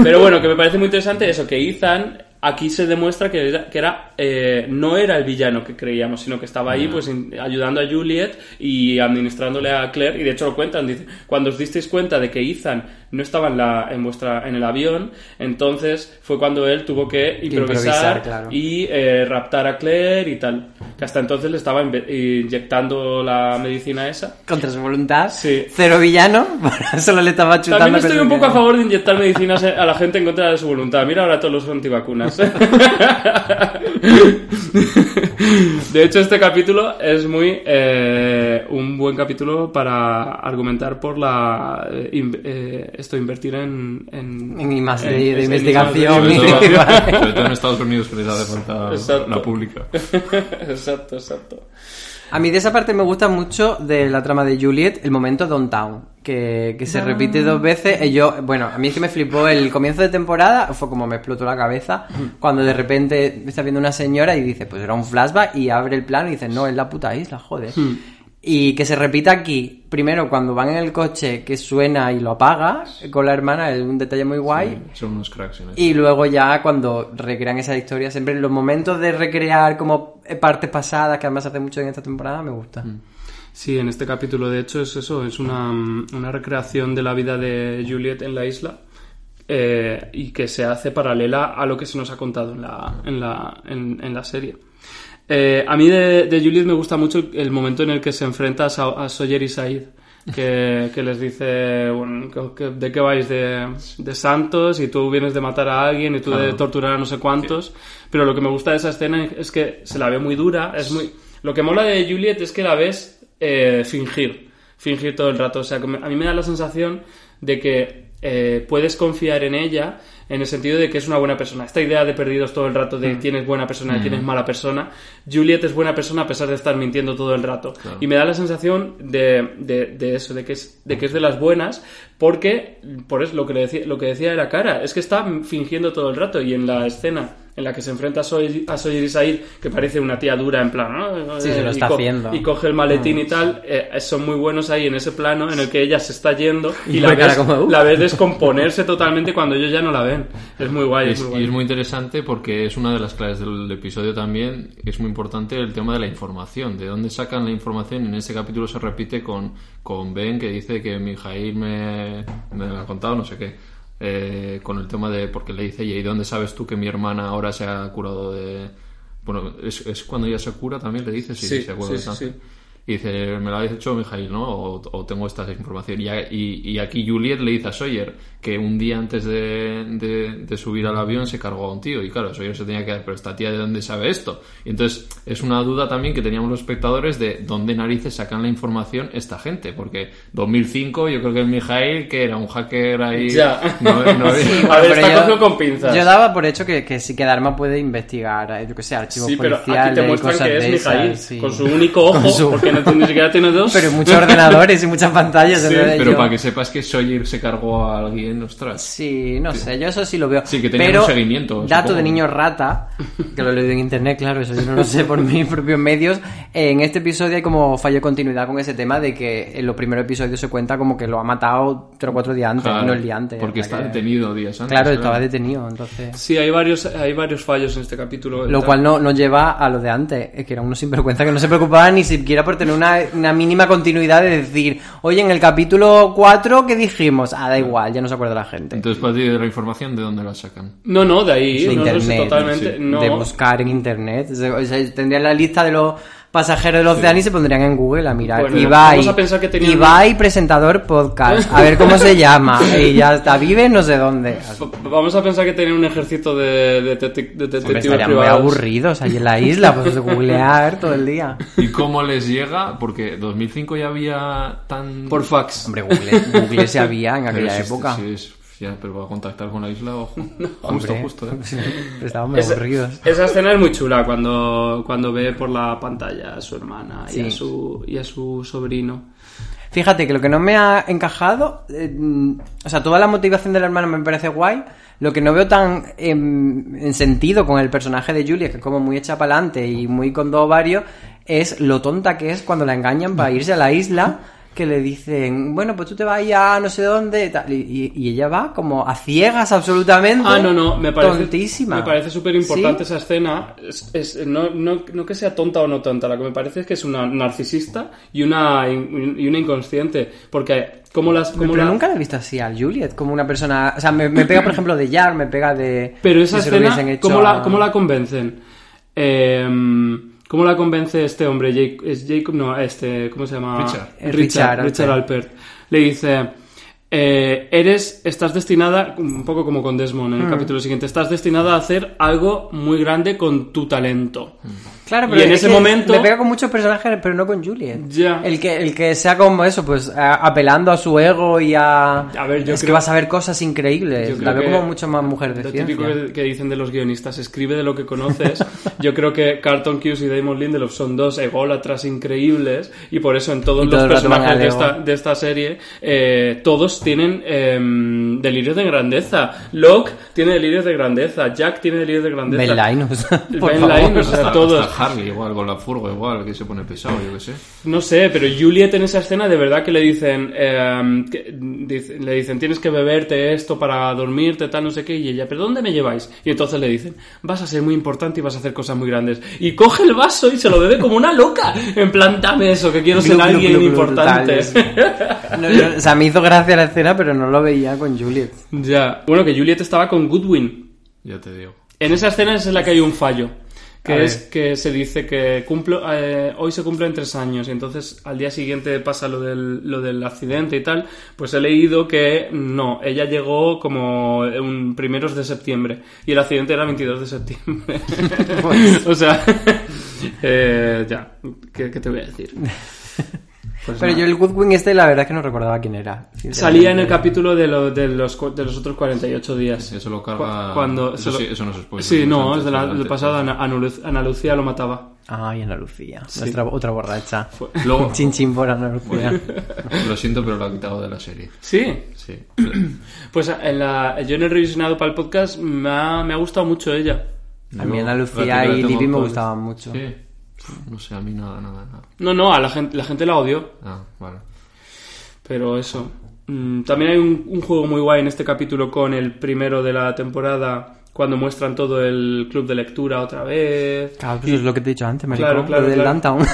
Pero bueno, que me parece muy interesante eso, que Ethan aquí se demuestra que era, que era eh, no era el villano que creíamos, sino que estaba ahí pues in- ayudando a Juliet y administrándole a Claire, y de hecho lo cuentan, dice, cuando os disteis cuenta de que Ethan no estaba en, la, en, vuestra, en el avión, entonces fue cuando él tuvo que improvisar, Improvisar, claro. y eh, raptar a Claire y tal. Que hasta entonces le estaba inyectando la medicina esa. Contra su voluntad, Sí. cero villano, (laughs) solo le estaba chutando. También estoy un poco a favor de inyectar medicinas a la gente en contra de su voluntad. Mira ahora todos los antivacunas. (laughs) De hecho, este capítulo es muy eh, un buen capítulo para argumentar por la eh, in- eh, esto invertir en en, En más en- de en investigación. Sobre y- todo, (laughs) sobre todo en Estados Unidos que les hace falta Exacto. la pública. (laughs) exacto, exacto. A mí de esa parte me gusta mucho de la trama de Juliet el momento Downtown, que, que se repite dos veces. Y yo, bueno, a mí es que me flipó el comienzo de temporada, fue como me explotó la cabeza, cuando de repente está viendo una señora y dice, pues era un flashback, y abre el plano y dice, no, es la puta isla, joder. Y que se repita aquí, primero cuando van en el coche que suena y lo apaga con la hermana, es un detalle muy guay. Son unos cracks en. Y luego ya cuando recrean esa historia, siempre los momentos de recrear como partes pasadas, que además hace mucho en esta temporada, me gusta. Sí, en este capítulo de hecho es eso, es una, una recreación de la vida de Juliet en la isla eh, y que se hace paralela a lo que se nos ha contado en la, en la, en, en la serie. Eh, a mí de, de Juliet me gusta mucho el momento en el que se enfrenta a, a Sawyer y Said, que, que les dice, bueno, que- que- ¿de qué vais? De, de santos y tú vienes de matar a alguien y tú de torturar a no sé cuántos. Pero lo que me gusta de esa escena es que se la ve muy dura, es muy... Lo que mola de Juliet es que la ves eh, fingir, fingir todo el rato. O sea, que me- a mí me da la sensación de que eh, puedes confiar en ella en el sentido de que es una buena persona. Esta idea de perdidos todo el rato, Mm. de tienes buena persona y tienes mala persona, Juliet es buena persona a pesar de estar mintiendo todo el rato. Y me da la sensación de, de, de eso, de que, es, de que es de las buenas, porque, por eso lo que, le decía, lo que decía era cara, es que está fingiendo todo el rato y en la escena en la que se enfrenta a Sawyer, a Sawyer y Said, que parece una tía dura en plan, ¿no? Sí, se lo Y está haciendo. Y coge el maletín y tal, eh, son muy buenos ahí en ese plano en el que ella se está yendo (laughs) y, Y la, ves, como, "Uh". la ves descomponerse totalmente cuando ellos ya no la ven. Es muy guay. Es- es muy y guay. es muy interesante porque es una de las claves del episodio también. Es muy importante el tema de la información, de dónde sacan la información. En este capítulo se repite con, con Ben que dice que Mijail me, me lo ha contado, no sé qué. eh, con el tema de. Porque le dice, ¿y dónde sabes tú que mi hermana ahora se ha curado de.? Bueno, es, es cuando ella se cura también, le dice, sí, Sí, se ha curado sí, de. Y dice, me lo ha dicho Mijail, ¿no? O, o tengo esta información. Y, a- y, y aquí Juliet le dice a Sawyer que un día antes de, de- de subir al avión se cargó a un tío. Y claro, Sawyer se tenía que dar, pero esta tía de dónde sabe esto. Y entonces es una duda también que teníamos los espectadores de dónde narices sacan la información esta gente. Porque 2005 yo creo que el Mijail, que era un hacker ahí... Ya. No, no había- (laughs) A ver, está yo- con pinzas. Yo daba por hecho que, que sí que Dharma puede investigar, eh, yo que sé, archivos Sí, pero policiales aquí te y muestran cosas que es Mijail, sí. con su único ojo, Con su- porque no, ni siquiera tiene dos. Pero muchos ordenadores y muchas pantallas. Sí, Pero yo- para que sepas que Sawyer se cargó a alguien, ostras. Sí, no sé, yo eso sí lo veo. Sí, que tenían Pero, un seguimiento, Dato supongo. de niño rata, que lo he leído en internet, claro, eso yo no lo sé por (laughs) mis propios medios. En este episodio hay como fallo de continuidad con ese tema de que en los primeros episodios se cuenta como que lo ha matado tres o cuatro días antes, Claro, no el día antes. Porque está que- detenido días antes. Claro, claro. estaba detenido, entonces. Sí, hay varios, hay varios fallos en este capítulo. Lo cual no, nos lleva a lo de antes, es que era uno sinvergüenza que no se preocupaba ni siquiera por tener una, una mínima continuidad de decir, oye, en el capítulo 4, ¿qué dijimos? Ah, da igual, ya no se acuerda la gente. Entonces, para ti, de la información, ¿de dónde la sacan? No, no, de ahí. de no, no, sí, internet, totalmente. sí. No. de buscar en internet. O sea, tendrían la lista de los pasajeros del océano y se pondrían en Google a mirar. Bueno, Ibai, vamos a pensar que tenían- Ibai, presentador podcast. A ver cómo se (laughs) llama. Y ya está, vive no sé dónde. Vamos a pensar que tienen un ejército de, de, detec- de Hombre, estarían muy privados. aburridos ahí en la isla, pues de googlear todo el día. ¿Y cómo les llega? Porque 2005 ya había tan... Por fax. Hombre, Google, Google se había en Pero aquella sí, época. sí, es- pero para contactar con la isla, ojo. (laughs) Justo, Hombre, justo, ¿eh? (laughs) Estaban muy Esa, aburridos. esa escena es muy chula cuando, cuando ve por la pantalla a su hermana y, a su, y a su sobrino. Fíjate que lo que no me ha encajado, eh, o sea, toda la motivación del hermano me parece guay. Lo que no veo tan en, en sentido con el personaje de Julia, que es como muy hecha para adelante y muy con dos ovarios, es lo tonta que es cuando la engañan para irse a la isla, que le dicen, bueno, pues tú te vas ya a no sé dónde, tal, y, ella va como a ciegas absolutamente. Ah, no, no, me parece, Tontísima. Me parece súper importante ¿Sí? esa escena. Es, es- no, no, no que sea tonta o no tonta, lo que me parece es que es una narcisista y una, y una inconsciente. Porque, como las. Como Pero la- nunca la he visto así a Juliet, como una persona... O sea, me, me pega, por ejemplo, de Jar, me pega de... Pero esa si escena, ¿cómo, la, a- ¿cómo la convencen? Eh, ¿Cómo la convence este hombre? Jake- es Jacob, no, este, ¿cómo se llama? Richard. Eh, Richard, Richard Richard Alpert. Le dice, eh, eres, estás destinada, un poco como con Desmond en Hmm. el capítulo siguiente, estás destinada a hacer algo muy grande con tu talento. Claro, Y pero en es ese que momento- Me pega con muchos personajes, pero no con Juliet. Ya. El que, el que sea como eso, pues a- apelando a su ego y a. A ver, yo es que vas a ver cosas increíbles. Yo creo La veo que como mucho más mujer de Lo ciencia. típico que, dicen de los guionistas, escribe de lo que conoces. (laughs) Yo creo que Carlton Cuse y Damon Lindelof son dos ególatras increíbles y por eso en todos Y todo los personajes de esta, de esta serie eh, todos tienen em, delirios de grandeza. Locke tiene delirios de grandeza, Jack tiene delirios de grandeza. Ben Linus, (laughs) Ben favor. Linus, o sea, todos. Harley igual, con la furgo igual, que se pone pesado, yo qué sé. No sé, pero Juliet en esa escena de verdad que le dicen, eh, que- dice- le dicen, tienes que beberte esto para dormirte, tal, no sé qué, y ella, ¿pero dónde me lleváis? Y entonces le dicen, vas a ser muy importante y vas a hacer cosas muy grandes. Y coge el vaso y se lo bebe como una loca. En plan, dame eso, que quiero ser alguien importante. no, o sea, me hizo gracia la escena, pero no lo veía con Juliet. ya. Bueno, que Juliet estaba con Goodwin. Ya te digo. En esa escena es en la que hay un fallo. Que es que se dice que cumplo, eh, hoy se cumplen tres años y entonces al día siguiente pasa lo del, lo del accidente y tal. Pues he leído que no, ella llegó como un primeros de septiembre y el accidente era 22 de septiembre. (laughs) (laughs) o sea, (laughs) eh, ya, ¿qué, qué te voy a decir? Pues Pero yo el Goodwin este, la verdad es que no recordaba quién era. Salía en el capítulo de, lo- de, los, de los otros 48 días. Eso lo carga- Cu- Cuando, eso lo- sí- eso no se puede Sí, no, antes, es de la- del pasado. sí. Ana, Ana Lu- Ana Lucía lo mataba. Ay, Ana Lucía. Nuestra otra borracha. (laughs) Luego, Chin chin por Ana Lucía. lo siento, pero lo ha quitado de la serie. Sí. Sí. (clears throat) Pues en la, yo en el revisionado para el podcast me ha, me ha gustado mucho ella. A mí Ana Lucía y Libby me gustaban mucho. Sí. No sé, a mí nada, nada, nada. No, no, a la gente, la gente la odió. Ah, vale. Pero eso. Mm, También hay un, un juego muy guay en este capítulo con el primero de la temporada, cuando muestran todo el club de lectura otra vez. Claro, pues es lo que te he dicho antes, maricón, Claro, claro, lo del claro. Downtown.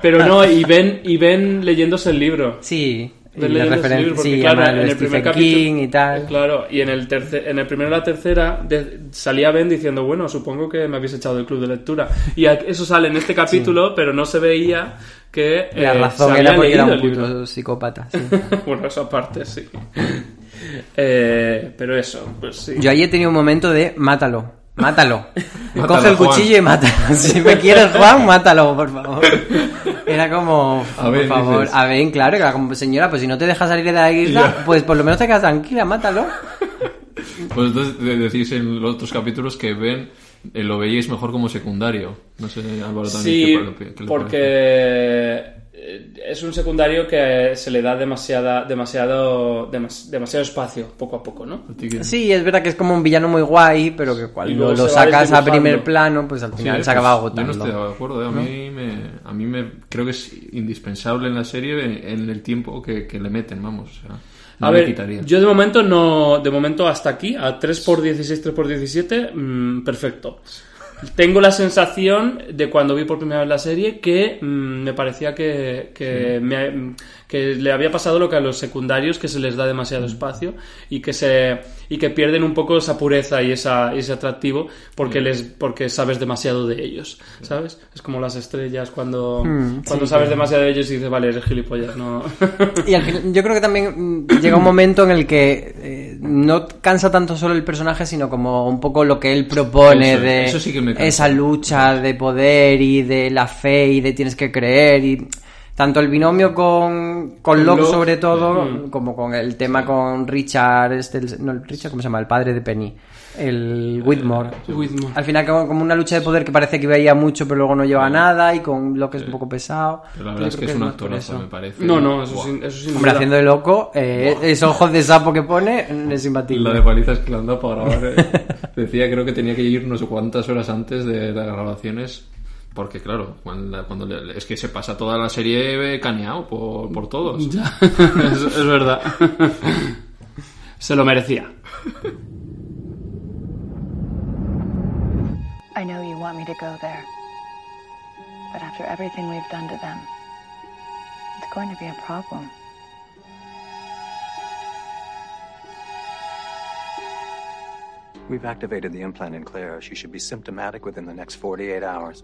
Pero no, (laughs) y ven, y ven leyéndose el libro. sí, y leyéndose el referencia, porque sí, claro, en de el primer capítulo. King y tal. Claro, y en el, tercer, en el primero y la tercera de- salía Ben diciendo, bueno, supongo que me habéis echado del club de lectura. Y eso sale en este capítulo, pero no se veía que... La eh, razón era porque era un puto psicópata. sí. (laughs) bueno, eso aparte, sí. Eh, pero eso, pues sí. Yo ahí he tenido un momento de mátalo, mátalo. (laughs) Mátalo, Coge el Juan. cuchillo y mátalo. (laughs) Si me quieres, Juan, mátalo, por favor. Era como, A por ver, favor, dices. a ver, claro, que era como, señora, pues si no te dejas salir de la isla, pues por lo menos te quedas tranquila, mátalo. Pues entonces de- decís en los otros capítulos que Ben eh, lo veíais mejor como secundario. No sé, Álvaro también. Sí, ¿qué pa- qué le porque parece? Es un secundario que se le da demasiada, demasiado, demas- demasiado espacio, poco a poco, ¿no? Sí, es verdad que es como un villano muy guay, pero que cuando lo sacas a primer plano, pues al Sí, final pues, se acaba Yo agotando. no estoy de acuerdo, ¿eh? a, mí me, a mí me creo que es indispensable en la serie en, en el tiempo que, que le meten, vamos. O sea, no a le ver, quitaría. yo de momento no, de momento hasta aquí, a 3x16, 3x17, mm, perfecto. Tengo la sensación de cuando vi por primera vez la serie que mm, me parecía que, que, me- que le había pasado lo que a los secundarios, que se les da demasiado espacio y que se y que pierden un poco esa pureza y esa, ese atractivo porque les porque sabes demasiado de ellos, ¿sabes? Es como las estrellas cuando, Mm, cuando sí, sabes sí. demasiado de ellos y dices, vale, eres gilipollas, no. (laughs) Y al final, yo creo que también mm, llega un momento en el que eh, no cansa tanto solo el personaje, sino como un poco lo que él propone Eso, de eso sí que esa lucha de poder y de la fe y de tienes que creer y tanto el binomio con, con Locke Locke, sobre todo mm. como con el tema con Richard este, el- no el Richard cómo se llama el padre de Penny el Whitmore Whitmore. al final como, como una lucha de poder que parece que veía mucho pero luego no lleva nada y con Locke es un poco pesado Pero la verdad es creo que es un actorazo, eso. me parece. No, no, eso Buah. sin, eso sin Hombre, duda. haciendo de loco, eh, esos ojos de sapo que pone mm, es imbatible. La de palizas que le han dado para grabar. eh. (laughs) Decía, creo que tenía que ir no sé cuántas horas antes de las grabaciones. Porque, claro, cuando, cuando le- es que se pasa toda la serie caneado por, por todos. Ya, (laughs) es, es verdad. (laughs) Se lo merecía. I know you want me to go there. But after everything we've done to them, it's going to be a problem. We've activated the implant in Claire. She should be symptomatic within the next 48 hours.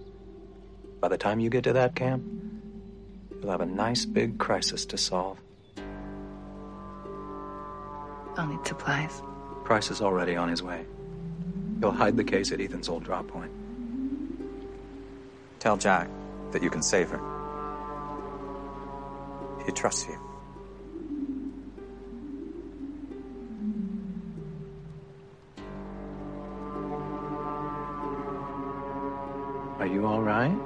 By the time you get to that camp, you'll have a nice big crisis to solve. I'll need supplies. Price is already on his way. He'll hide the case at Ethan's old drop point. Tell Jack that you can save her. He trusts you. Are you all right?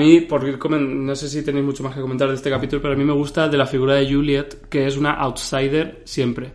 Mí, por ir comen- no sé si tenéis mucho más que comentar de este capítulo, pero a mí me gusta de la figura de Juliet, que es una outsider siempre.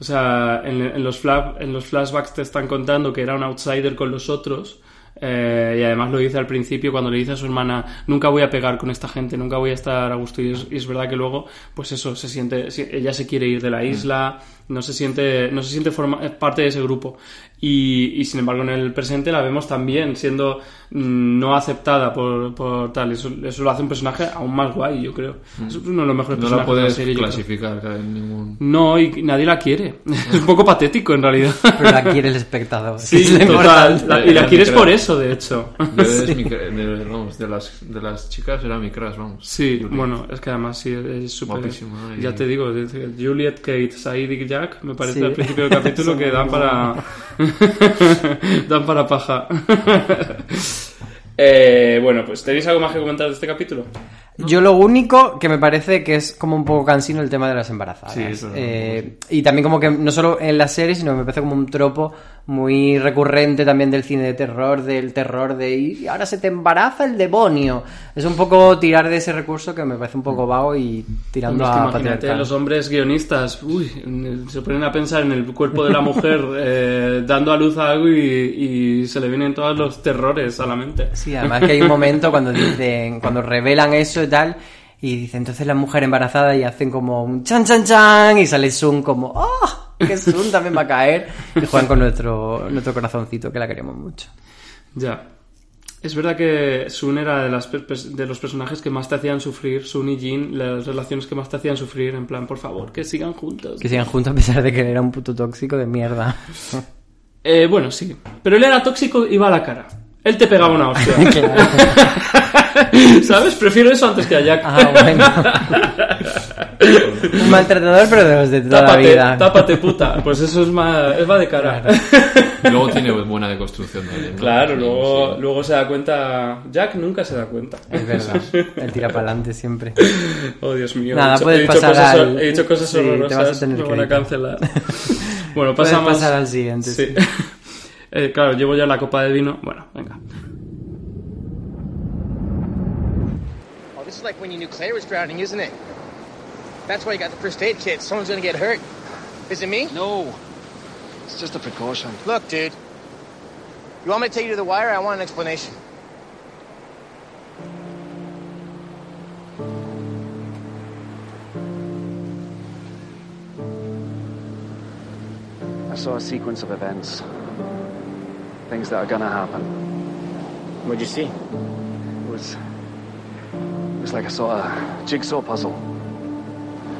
O sea, en, en los fla- en los flashbacks te están contando que era un outsider con los otros. eh, y además lo dice al principio cuando le dice a su hermana nunca voy a pegar con esta gente nunca voy a estar a gusto y es, y es verdad que luego pues eso se siente si- ella se quiere ir de la isla no se siente no se siente forma- parte de ese grupo Y, y, sin embargo en el presente la vemos también siendo mm, no aceptada por, por tal. Eso, eso lo hace un personaje aún más guay, yo creo. Es uno de los mejores Mm. No la personajes de la puedes serie. yo creo. clasificar en ningún... No, y nadie la quiere. (laughs) Es un poco patético en realidad. Pero la quiere el espectador. Sí, total. La- y la quieres por eso, de hecho. Yo (laughs) Sí. mi de, vamos, de las, de las chicas era mi crush, vamos. Sí, Juliet. bueno, es que además sí, es súper... Y- Ya te digo, Juliet, Kate, Said y Jack, me parece Sí. al principio del capítulo que dan para... (laughs) (laughs) dan para paja. (laughs) Eh, bueno, pues ¿tenéis algo más que comentar de este capítulo? Yo lo único que me parece que es como un poco cansino el tema de las embarazadas. Sí, eso es Eh, y también como que no solo en la serie, sino que me parece como un tropo muy recurrente también del cine de terror, del terror de y ahora se te embaraza el demonio. Es un poco tirar de ese recurso que me parece un poco vago y tirando Hombre, es que a imagínate, los hombres guionistas, uy, se ponen a pensar en el cuerpo de la mujer (laughs) eh, dando a luz a algo y, y se le vienen todos los terrores a la mente. Sí, además que hay un momento cuando dicen, cuando revelan eso y tal, y dicen entonces la mujer embarazada y hacen como un chan chan chan y sale Sun como ¡Oh! (laughs) Que Sun también va a caer y juegan con nuestro, nuestro corazoncito que la queremos mucho. Ya. Es verdad que Sun era de, las de los personajes que más te hacían sufrir, Sun y Jin, las relaciones que más te hacían sufrir, en plan, por favor, que sigan juntos. Que sigan juntos a pesar de que él era un puto tóxico de mierda. (laughs) Eh, bueno, sí. Pero él era tóxico y iba a la cara. Él te pegaba una hostia. (laughs) (laughs) ¿Sabes? Prefiero eso antes que a Jack. Ah, bueno. (laughs) Un maltratador, pero de los de toda la vida. tápate, puta. Pues eso es más... Es va de cara. (laughs) Luego tiene buena deconstrucción también. ¿no? Claro, Sí, luego, sí. luego se da cuenta... Jack nunca se da cuenta. Es verdad. Él tira para adelante siempre. Oh, Dios mío. Nada, he, dicho, puedes he dicho pasar cosas, al- he dicho cosas sí, te vas a horrorosas. tener me que van a cancelar. bueno, Puedes pasamos... pasar al siguiente, Sí. sí. Eh, claro, llevo ya la copa de vino. Bueno, venga. Like when you knew Claire was drowning, isn't it? That's why you got the first aid kit. Someone's gonna get hurt. Is it me? No. It's just a precaution. Look, dude. You want me to take you to the wire? I want an explanation. I saw a sequence of events. Things that are gonna happen. What'd you see? It was. It was like a sort of jigsaw puzzle.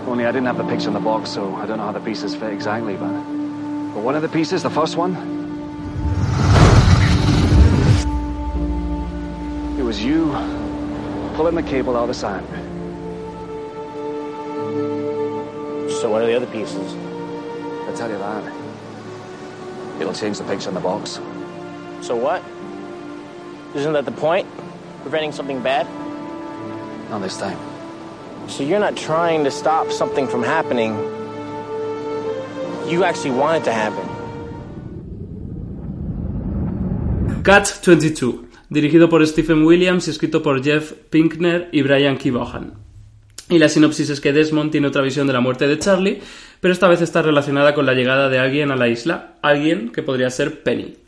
Only I didn't have the picture in the box, so I don't know how the pieces fit exactly, but. But one of the pieces, the first one. It was you pulling the cable out of the sand. So what are the other pieces? I tell you that. It'll change the picture in the box. So what? Isn't that the point? Preventing something bad? Not this time. So you're not trying to stop something from happening. You actually want it to happen. Catch 22, dirigido por Stephen Williams y escrito por Jeff Pinkner y Brian Kevogan. Y la sinopsis es que Desmond tiene otra visión de la muerte de Charlie, pero esta vez está relacionada con la llegada de alguien a la isla, alguien que podría ser Penny.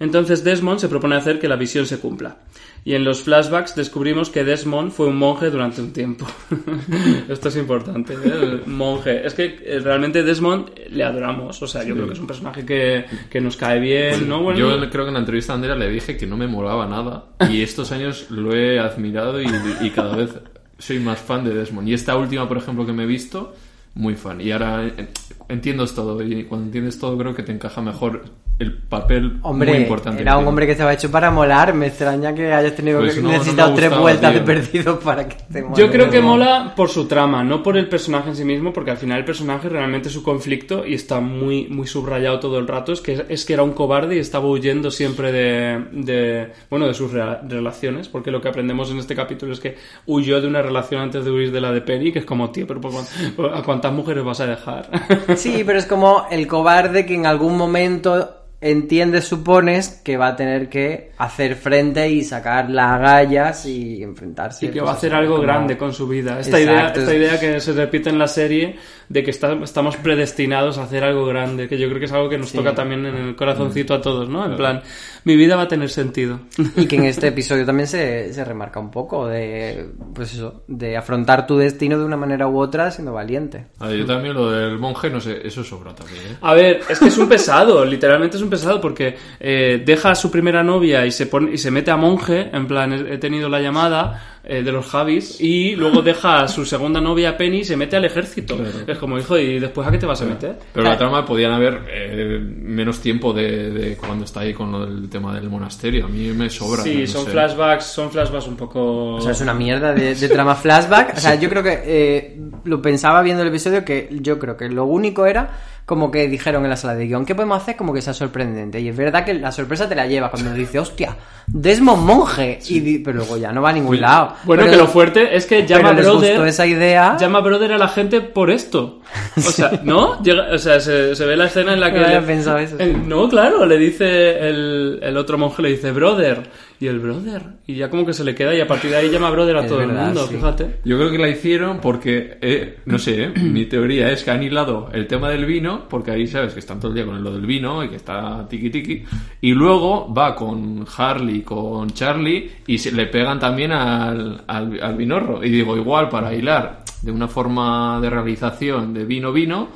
Entonces Desmond se propone hacer que la visión se cumpla. Y en los flashbacks descubrimos que Desmond fue un monje durante un tiempo. (laughs) Esto es importante, ¿eh? Monje. Es que eh, realmente Desmond le adoramos. O sea, yo creo que es un personaje que, que nos cae bien, ¿no? Bueno, Yo creo que en la entrevista a Andrea le dije que no me molaba nada y estos años lo he admirado y, y cada vez soy más fan de Desmond. Y esta última, por ejemplo, que me he visto, muy fan. Y ahora eh, entiendes todo y cuando entiendes todo creo que te encaja mejor el papel Hombre, muy importante. era un hombre que estaba hecho para molar. Me extraña que hayas tenido Pues que no, tres vueltas tío. de perdido para que te mole. Yo creo que mola por su trama, no por el personaje en sí mismo, porque al final el personaje realmente su conflicto y está muy, muy subrayado todo el rato es que es que era un cobarde y estaba huyendo siempre de, de bueno de sus relaciones, porque lo que aprendemos en este capítulo es que huyó de una relación antes de huir de la de Penny, que es como tío, pero ¿por cuán- ¿a cuántas mujeres vas a dejar? Sí, pero es como el cobarde que en algún momento entiendes, supones, que va a tener que hacer frente y sacar las agallas y enfrentarse. Y que pues, va a hacer eso, algo grande con su vida. Esta idea, esta idea que se repite en la serie de que está- estamos predestinados a hacer algo grande, que yo creo que es algo que nos toca también en el corazoncito a todos, ¿no? En plan, mi vida va a tener sentido. Y que en (laughs) este episodio también se, se remarca un poco de, pues eso, de afrontar tu destino de una manera u otra siendo valiente. A ver, yo también lo del monje, no sé, eso sobra también, ¿eh? A ver, es que es un pesado, (laughs) literalmente es un pesado porque eh, deja a su primera novia y se pone y se mete a monje, en plan, he tenido la llamada eh, de los Javis, y luego deja a su segunda novia Penny y se mete al ejército. Es como, hijo, ¿y después a qué te vas a meter? Pero la trama podían haber eh, menos tiempo de, de cuando está ahí con lo del tema del monasterio. A mí me sobra. Sí, no son sé. flashbacks, son flashbacks un poco... O sea, es una mierda de, de trama flashback. O sea, yo creo que eh, lo pensaba viendo el episodio que yo creo que lo único era como que dijeron en la sala de guion, ¿qué podemos hacer como que sea sorprendente? Y es verdad que la sorpresa te la lleva cuando dice, hostia, Desmond Monje. Y pero luego ya no va a ningún lado. Bueno, Pero- que lo fuerte es que llama brother. gustó esa idea. Llama brother a la gente por esto. (laughs) O sea, ¿no? Llega- o sea, se, se ve la escena en la que. No había le- pensado eso. en- no, claro, le dice el, el otro monje, le dice brother. Y el brother. Y ya como que se le queda y a partir de ahí llama brother a Es todo el mundo, sí. fíjate. Yo creo que la hicieron porque, eh, no sé, eh, (clears throat) mi teoría es que han hilado el tema del vino, porque ahí sabes que están todo el día con lo del vino y que está tiki tiki, y luego va con Harley, con Charlie, y se le pegan también al, al, al vinorro. Y digo, igual para hilar de una forma de realización de vino-vino,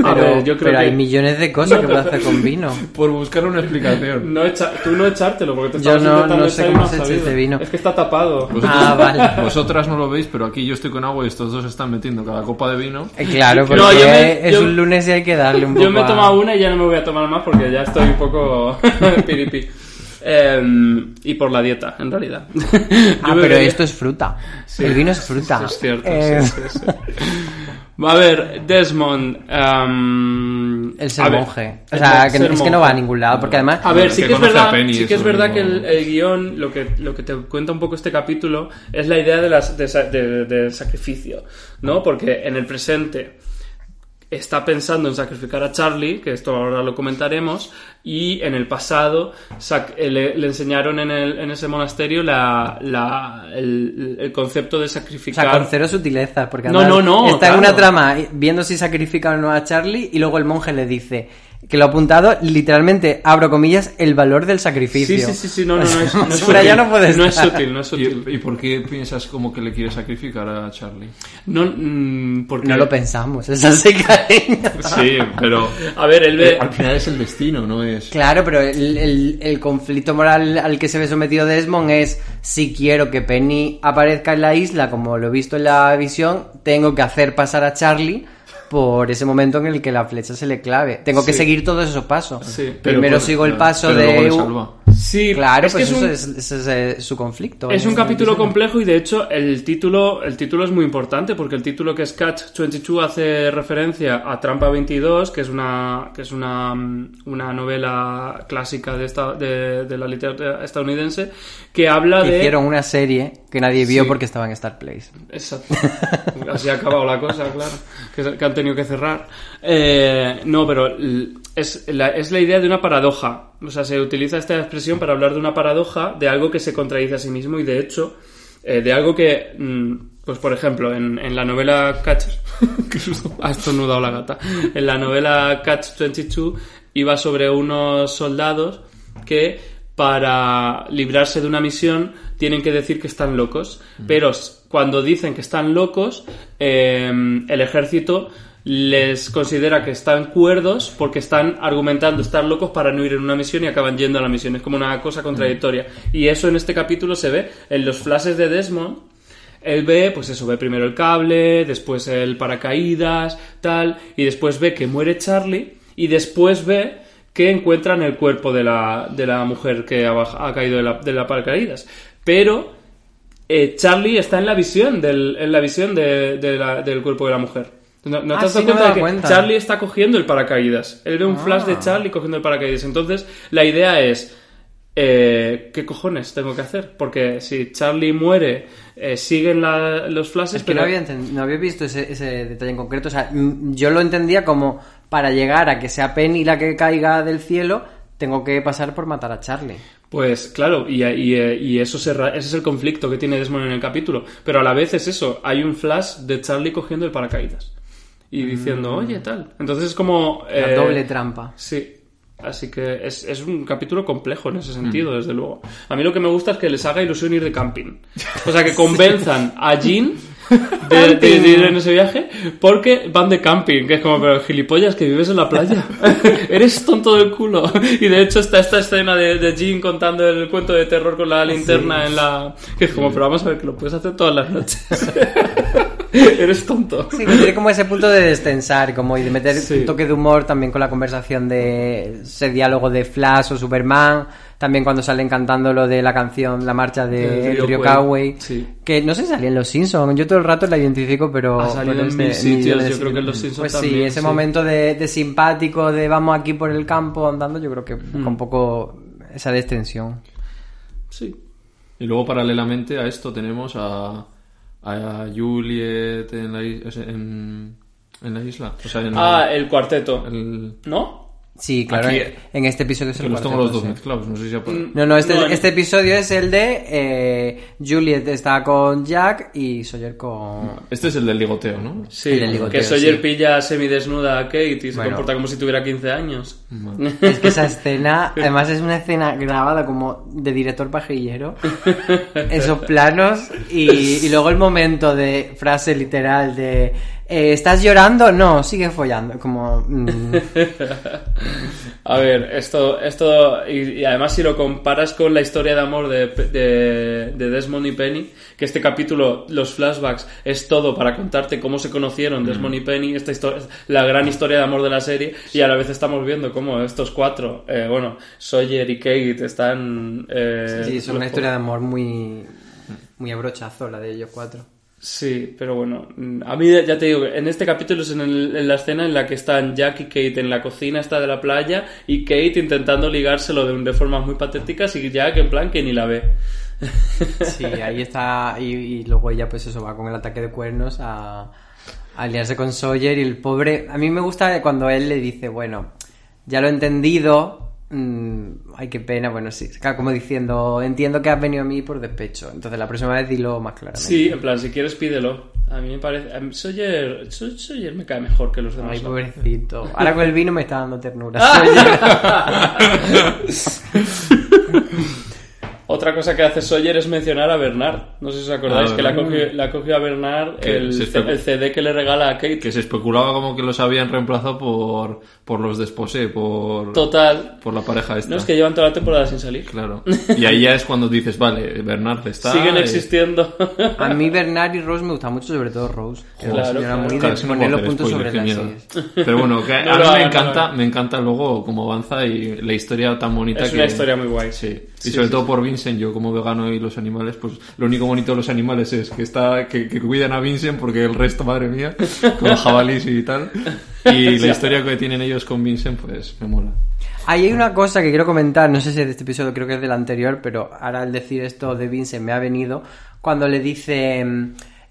Pero, ver, yo creo pero que. hay millones de cosas que puedes hacer con vino. (laughs) por buscar una explicación. No echa- tú no echártelo porque te Yo estabas no- intentando no sé cómo se echa ese vino. Es que está tapado. Vosotros, Ah, vale. vosotras no lo veis, pero aquí yo estoy con agua y estos dos están metiendo cada copa de vino. Eh, Claro, porque No, yo me- es yo- un lunes y hay que darle un poco Yo me he tomado una y ya no me voy a tomar más porque ya estoy un poco (laughs) piripi. Em, y por la dieta, en realidad. Ah, pero bebería- esto es fruta. El vino es fruta. Es cierto, Eh, sí, sí, sí. (laughs) Va a ver, Desmond. em, El ser ver, monje. O sea, que es que no va a ningún lado, porque además... A ver, sí que que es verdad, sí que es verdad que el, el guion, lo que, lo que te cuenta un poco este capítulo, es la idea de, las, de, de- de sacrificio, ¿no? Porque en el presente está pensando en sacrificar a Charlie, que esto ahora lo comentaremos, y en el pasado eh, le, le enseñaron en, el- en ese monasterio la, la- el, el concepto de O sacrificar. sea, con cero sutilezas, porque No, no, no, está en una trama viendo si sacrifica o no a Charlie y luego el monje le dice que lo ha apuntado, literalmente, abro comillas, el valor del sacrificio. Sí, sí, sí, sí, no, no, no es, no es (laughs) allá sutil. no puede No es sutil, no es sutil. ¿Y, y por qué piensas como que le quiere sacrificar a Charlie? No, mm, porque... No lo pensamos, es así, cariño. Sí, pero A ver, él ve... al final es el destino, no es... Claro, pero el, el- el conflicto moral al que se ve sometido Desmond es si quiero que Penny aparezca en la isla, como lo he visto en la visión, tengo que hacer pasar a Charlie por ese momento en el que la flecha se le clave. Tengo que Sí. seguir todos esos pasos. Sí. Pero Primero por- sigo el paso de... Sí, Claro, es que pues es eso un- es, ese es, eh, su conflicto. Es un capítulo complejo y de hecho el título, el título es muy importante porque el título que es Catch 22 hace referencia a Trampa 22, que es una, que es una, mm, una novela clásica de, esta, de, de la literatura estadounidense que habla de... Hicieron una serie que nadie vio Sí. porque estaba en Star Place. Exacto. (laughs) Así ha acabado la cosa, claro. Que, que han tenido que cerrar. Eh, no, pero es la, es la idea de una paradoja. O sea, se utiliza esta expresión para hablar de una paradoja, de algo que se contradice a sí mismo y de hecho, eh, de algo que, mm, pues por ejemplo, en, en la novela Catch... (laughs) Ha estornudado la gata. En la novela Catch 22 iba sobre unos soldados que para librarse de una misión tienen que decir que están locos. Pero s- cuando dicen que están locos, eh, el ejército les considera que están cuerdos porque están argumentando estar locos para no ir en una misión y acaban yendo a la misión. Es como una cosa contradictoria. Y eso en este capítulo se ve en los flashes de Desmond. Él ve, pues eso, ve primero el cable, después el paracaídas, tal, y después ve que muere Charlie, y después ve que encuentran el cuerpo de la, de la mujer que ha, caído de la, de la paracaídas. Pero eh, Charlie está en la visión del, en la visión de- de la- del cuerpo de la mujer. ¿No, no Ah, te has sí, dado no cuenta de que cuenta. Charlie está cogiendo el paracaídas? Él ve un flash de Ah. Charlie cogiendo el paracaídas. Entonces, la idea es, eh, ¿qué cojones tengo que hacer? Porque si Charlie muere, eh, siguen la- los flashes, Es que pero... no había, enten- no había visto ese, ese detalle en concreto. O sea, yo lo entendía como para llegar a que sea Penny la que caiga del cielo, tengo que pasar por matar a Charlie. Pues claro, y, y, y eso se ese es el conflicto que tiene Desmond en el capítulo. Pero a la vez es eso, hay un flash de Charlie cogiendo el paracaídas. y diciendo, oye, tal. Entonces es como... La eh, doble trampa. Sí. Así que es, es un capítulo complejo en ese sentido, desde luego. A mí lo que me gusta es que les haga ilusión ir de camping. O sea, que (laughs) convenzan a Jean de, de- de ir en ese viaje porque van de camping. Que es como, pero gilipollas, que vives en la playa. (laughs) Eres tonto del culo. Y de hecho está esta escena de, de Jean contando el cuento de terror con la linterna en la... Que es como, pero vamos a ver, que lo puedes hacer todas las noches. (laughs) Eres tonto. Sí, que tiene como ese punto de destensar, como y de meter Sí. un toque de humor también con la conversación de ese diálogo de Flash o Superman, también cuando salen cantando lo de la canción, la marcha de. Kawaii, Sí. que no sé si salía en Los Simpsons, yo todo el rato la identifico, pero... Ha salido pero en es de mil sitios, millones yo creo que en Los Simpsons Pues sí, ese sí. momento de, de simpático, de vamos aquí por el campo andando, yo creo que Mm. busca un poco esa destensión. Sí. Y luego, paralelamente a esto, tenemos a, a Juliet en la, en, en la isla. O sea, en Ah, el cuarteto. el- ¿No? Sí, claro, Aquí- en, en este episodio es el los tengo cuarteto, los dos mezclados. No sé si ya. No, no, este, No, este episodio es el de eh, Juliet está con Jack y Sawyer con... Este es el del ligoteo, ¿no? Sí, El del ligoteo, que Sawyer sí. pilla semidesnuda a Kate y se Bueno. comporta como si tuviera 15 años. (laughs) Es que esa escena, además es una escena grabada como de director pajillero, (laughs) esos planos y, y luego el momento de frase literal de eh, ¿estás llorando? No, sigue follando, como... mm, (laughs) A ver, esto, esto y, y además si lo comparas con la historia de amor de, de, de Desmond y Penny, que este capítulo, los flashbacks, es todo para contarte cómo se conocieron Desmond y Penny, esta historia, la gran historia de amor de la serie, y a la vez estamos viendo cómo estos cuatro, eh, bueno, Sawyer y Kate están... eh, sí, es los- una historia de amor muy, muy a brochazo la de ellos cuatro. Sí, pero bueno, mm, a mí ya te digo, en este capítulo es en, la escena en la que están Jack y Kate en la cocina esta de la playa y Kate intentando ligárselo de, formas muy patéticas y Jack en plan que ni la ve. (laughs) Sí, ahí está. Y, y luego ella, pues eso, va con el ataque de cuernos a, a aliarse con Sawyer. Y el pobre. A mí me gusta cuando él le dice, bueno, ya lo he entendido. Mm, ay, qué pena. Bueno, sí. claro, Como diciendo, entiendo que has venido a mí por despecho. Entonces la próxima vez dilo más claramente. Sí, en plan, si quieres pídelo. A mí me parece... a mí Sawyer, Saw- Sawyer me cae mejor que los demás. Ay, pobrecito. Ahora con el vino me está dando ternura. (laughs) (laughs) (laughs) Otra cosa que hace Sawyer es mencionar a Bernard. No sé si os acordáis Ah, que la cogió, la cogió a Bernard el, el CD que le regala a Kate. Que se especulaba como que los habían reemplazado por, por los desposé, por, Total. por la pareja esta. No es que llevan toda la temporada sin salir. Claro. Y ahí ya es cuando dices, vale, Bernard está. Siguen eh, existiendo. A mí Bernard y Rose me gusta mucho, sobre todo Rose. Que es Claro, señora claro. muy Claro, de es no poner los puntos sobre las. Pero bueno, que (laughs) No a mí hagan, me no encanta, me encanta luego cómo avanza y la historia tan bonita Es que... una historia muy guay. Sí. Sí, y sobre sí, todo sí. por Vincent, yo como vegano y los animales, pues lo único bonito de los animales es que está que, que cuidan a Vincent porque el resto, madre mía, (laughs) con jabalís y tal. Y (laughs) la historia que tienen ellos con Vincent, pues me mola. Ahí hay una cosa que quiero comentar, no sé si es de este episodio, creo que es del anterior, pero ahora al decir esto de Vincent me ha venido cuando le dice...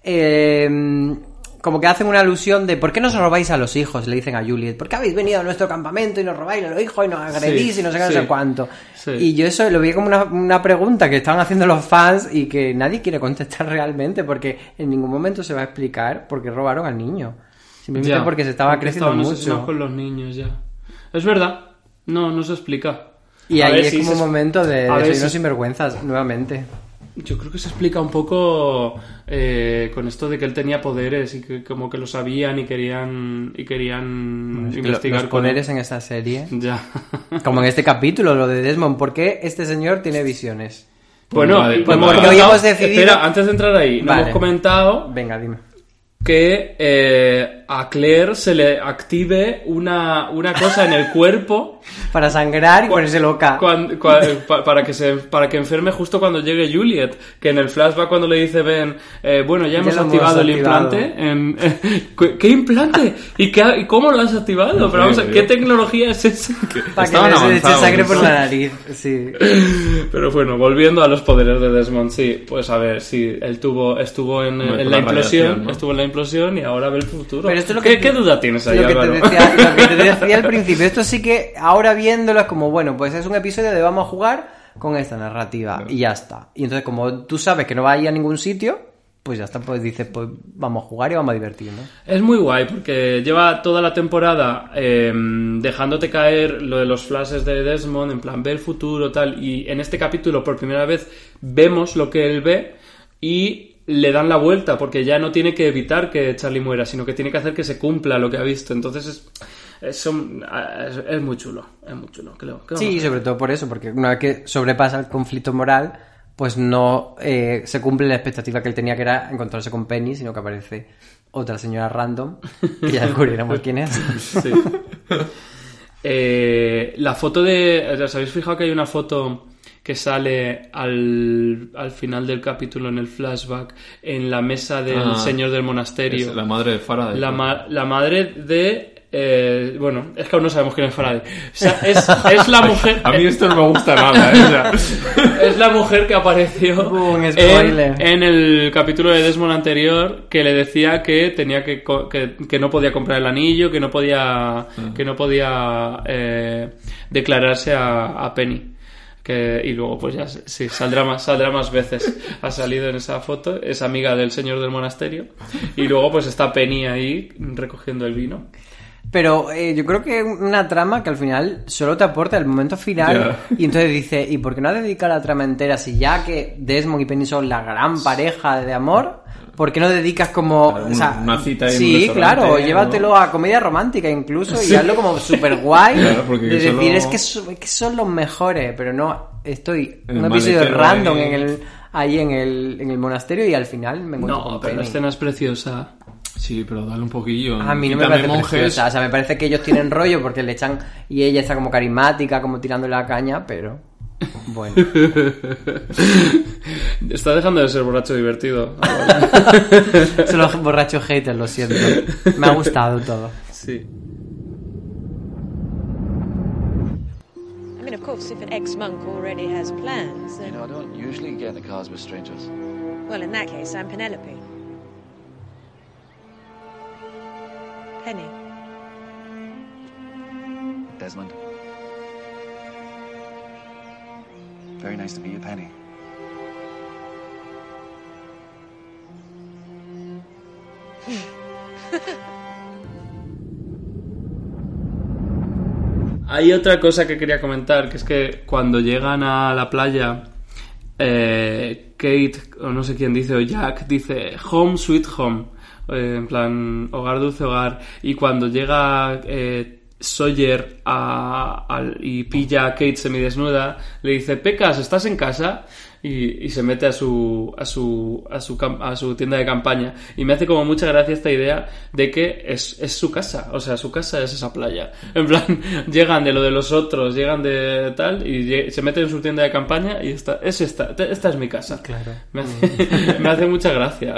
eh, como que hacen una alusión de ¿por qué nos robáis a los hijos? Le dicen a Juliet, ¿por qué habéis venido a nuestro campamento y nos robáis a los hijos y nos agredís Sí, y no sé qué, no sí, sé cuánto? sí. Y yo eso lo vi como una, una pregunta que estaban haciendo los fans y que nadie quiere contestar (laughs) realmente porque en ningún momento se va a explicar por qué robaron al niño. Simplemente Ya, porque se estaba creciendo mucho. con los niños ya. Es verdad. No, no se explica. Y A ahí es si como se- un momento de, de si- sinvergüenzas, nuevamente. Yo creo que se explica un poco eh, con esto de que él tenía poderes y que como que lo sabían y querían y querían investigar los con poderes en esta serie. Ya. Como en este capítulo, lo de Desmond. ¿Por qué este señor tiene visiones? Bueno, Vale, no pues hemos decidido- Espera, antes de entrar ahí, no Vale. hemos comentado Venga, dime. Que eh, a Claire se le active una, una cosa en el cuerpo (laughs) Para sangrar y ponerse loca. cuan- cua- pa- para que se para que enferme justo cuando llegue Juliet que en el flashback cuando le dice Ben eh, bueno ya, hemos lo hemos activado el activado. implante en- (laughs) ¿qué, qué implante? ¿y, qué, y cómo lo has activado? pero vamos ¿qué tecnología es esa? (laughs) Para que le se le eche sangre por ¿no? la nariz. Sí. pero bueno volviendo a los poderes de Desmond sí pues a ver sí él tuvo estuvo en, en la la implosión ¿no? estuvo en la implosión y ahora ve el futuro Pero esto es lo ¿Qué, que- qué duda tienes ahí lo que, te Álvaro? decía, lo que te decía al (laughs) principio. Esto sí que ahora viéndolo es como, bueno, pues es un episodio de vamos a jugar con esta narrativa y ya está. Y entonces como tú sabes que no va a ir a ningún sitio, pues ya está, pues dices, pues vamos a jugar y vamos a divertirnos. Es muy guay porque lleva toda la temporada eh, dejándote caer lo de los flashes de Desmond, en plan, ve el futuro, tal. Y en este capítulo, por primera vez, vemos lo que él ve y le dan la vuelta porque ya no tiene que evitar que Charlie muera, sino que tiene que hacer que se cumpla lo que ha visto. Entonces es, es, es- es muy chulo, es muy chulo. ¿Qué le- qué vamos a Sí, sobre todo por eso, porque una vez que sobrepasa el conflicto moral, pues no eh, se cumple la expectativa que él tenía, que era encontrarse con Penny, sino que aparece otra señora random, que ya descubriremos quién es. (laughs) Sí. Eh, la foto de. ¿Os habéis fijado que hay una foto que sale al, al final del capítulo en el flashback en la mesa del Ah, señor del monasterio? es la madre de Faraday. La, ma- la madre de. eh, bueno, es que aún no sabemos quién es Faraday. O sea, es, es la (laughs) mujer. A mí esto no me gusta nada, ¿eh? O sea, (laughs) Es la mujer que apareció (laughs) Un en, en el capítulo de Desmond anterior que le decía que tenía que, co- que, que no podía comprar el anillo, que no podía que no podía eh, declararse a, a Penny. Que, y luego pues ya sí, saldrá más, saldrá más veces. Ha salido en esa foto, es amiga del señor del monasterio. Y luego pues está Penny ahí recogiendo el vino. Pero eh, yo creo que una trama que al final solo te aporta el momento final. Y entonces dice, ¿y por qué no dedica la trama entera si ya que Desmond y Penny son la gran pareja de amor? ¿Por qué no dedicas como... Claro, o sea, una- una cita en un Sí, claro, llévatelo a comedia romántica incluso y hazlo como súper guay. (laughs) Claro, porque de solo- decir, es que, son, es que son los mejores, pero no, estoy El un episodio random ahí. en el, ahí en el, en el monasterio y al final me encuentro No, con pero la escena es preciosa. sí, pero dale un poquillo. A mí no me parece monjes. preciosa. O sea, me parece que ellos tienen rollo porque le echan... Y ella está como carismática, como tirándole la caña, pero... Bueno. (laughs) Está dejando de ser borracho divertido. (laughs) Son los borrachos haters, lo siento. Me ha gustado todo. Sí. I mean, of course, if an ex-monk already has plans, You then... know, I don't usually get in the cars with strangers. Well, in that case, I'm Penelope. Penny. Desmond. Very nice to meet you, Penny. Hay otra cosa que quería comentar, que es que cuando llegan a la playa, eh, Kate, o no sé quién dice, o Jack, dice home sweet home, eh, en plan hogar dulce hogar, y cuando llega eh, Sawyer a- y pilla a Kate semidesnuda, le dice, Pecas, ¿estás en casa? Y, y se mete a su, a, su, a, su, cam- a su tienda de campaña. Y me hace como mucha gracia esta idea de que es, es su casa. O sea, su casa es esa playa. En plan, (laughs) llegan de lo de los otros, llegan de tal, y se meten en su tienda de campaña y esta, es esta, esta es mi casa. Claro. Me hace, (laughs) me hace mucha gracia.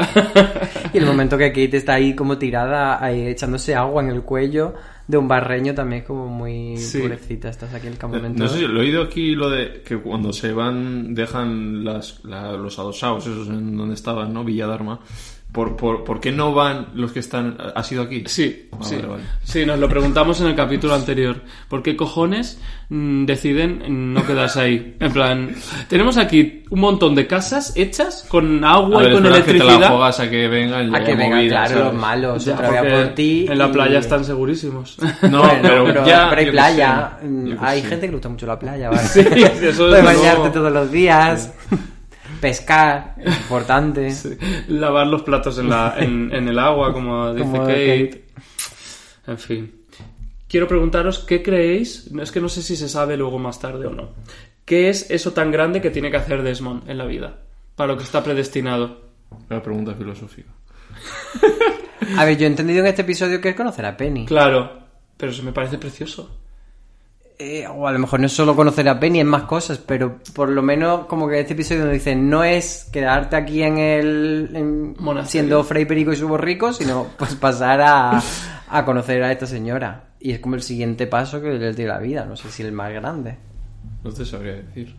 Y el momento que Kate está ahí como tirada, ahí echándose agua en el cuello de un barreño también como muy Sí. pobrecita. Estás aquí en el campamento. No sé si lo he oído aquí lo de que cuando se van dejan las, la- los adosados esos en donde estaban, ¿no? Villadharma. ¿Por, por, por qué no van los que están... ¿Ha sido aquí? Sí, Ah, sí. vale, vale. Sí, nos lo preguntamos en el capítulo anterior. ¿Por qué cojones mm, deciden no quedarse ahí? En plan, tenemos aquí un montón de casas hechas con agua A ver, y con verdad que te electricidad. la juegas a que vengan A que vengan, movida, claro, ¿sabes? los malos. Ya, otra vez a porque por ti. en la y- playa están segurísimos. No, (laughs) Bueno, pero, pero ya... pero hay playa. sé, Hay sé. gente que le gusta mucho la playa, (laughs) ¿vale? Sí, eso desde Puedes bañarte todos los días. Pescar, importante. Lavar los platos en, la, en, en el agua, como (laughs) dice Como Kate. En fin. Quiero preguntaros qué creéis, no es que no sé si se sabe luego más tarde o no. ¿Qué es eso tan grande que tiene que hacer Desmond en la vida? Para lo que está predestinado. Una pregunta filosófica. (laughs) A ver, yo he entendido en este episodio que es conocer a Penny. Claro, pero eso me parece precioso. Eh, o a lo mejor no es solo conocer a Penny, es más cosas, pero por lo menos como que este episodio nos dice, no es quedarte aquí en el... en- siendo Frey Perico y su borrico, sino pues pasar a, a conocer a esta señora. Y es como el siguiente paso que le tiene la vida, no sé si el más grande. No te sabría decir.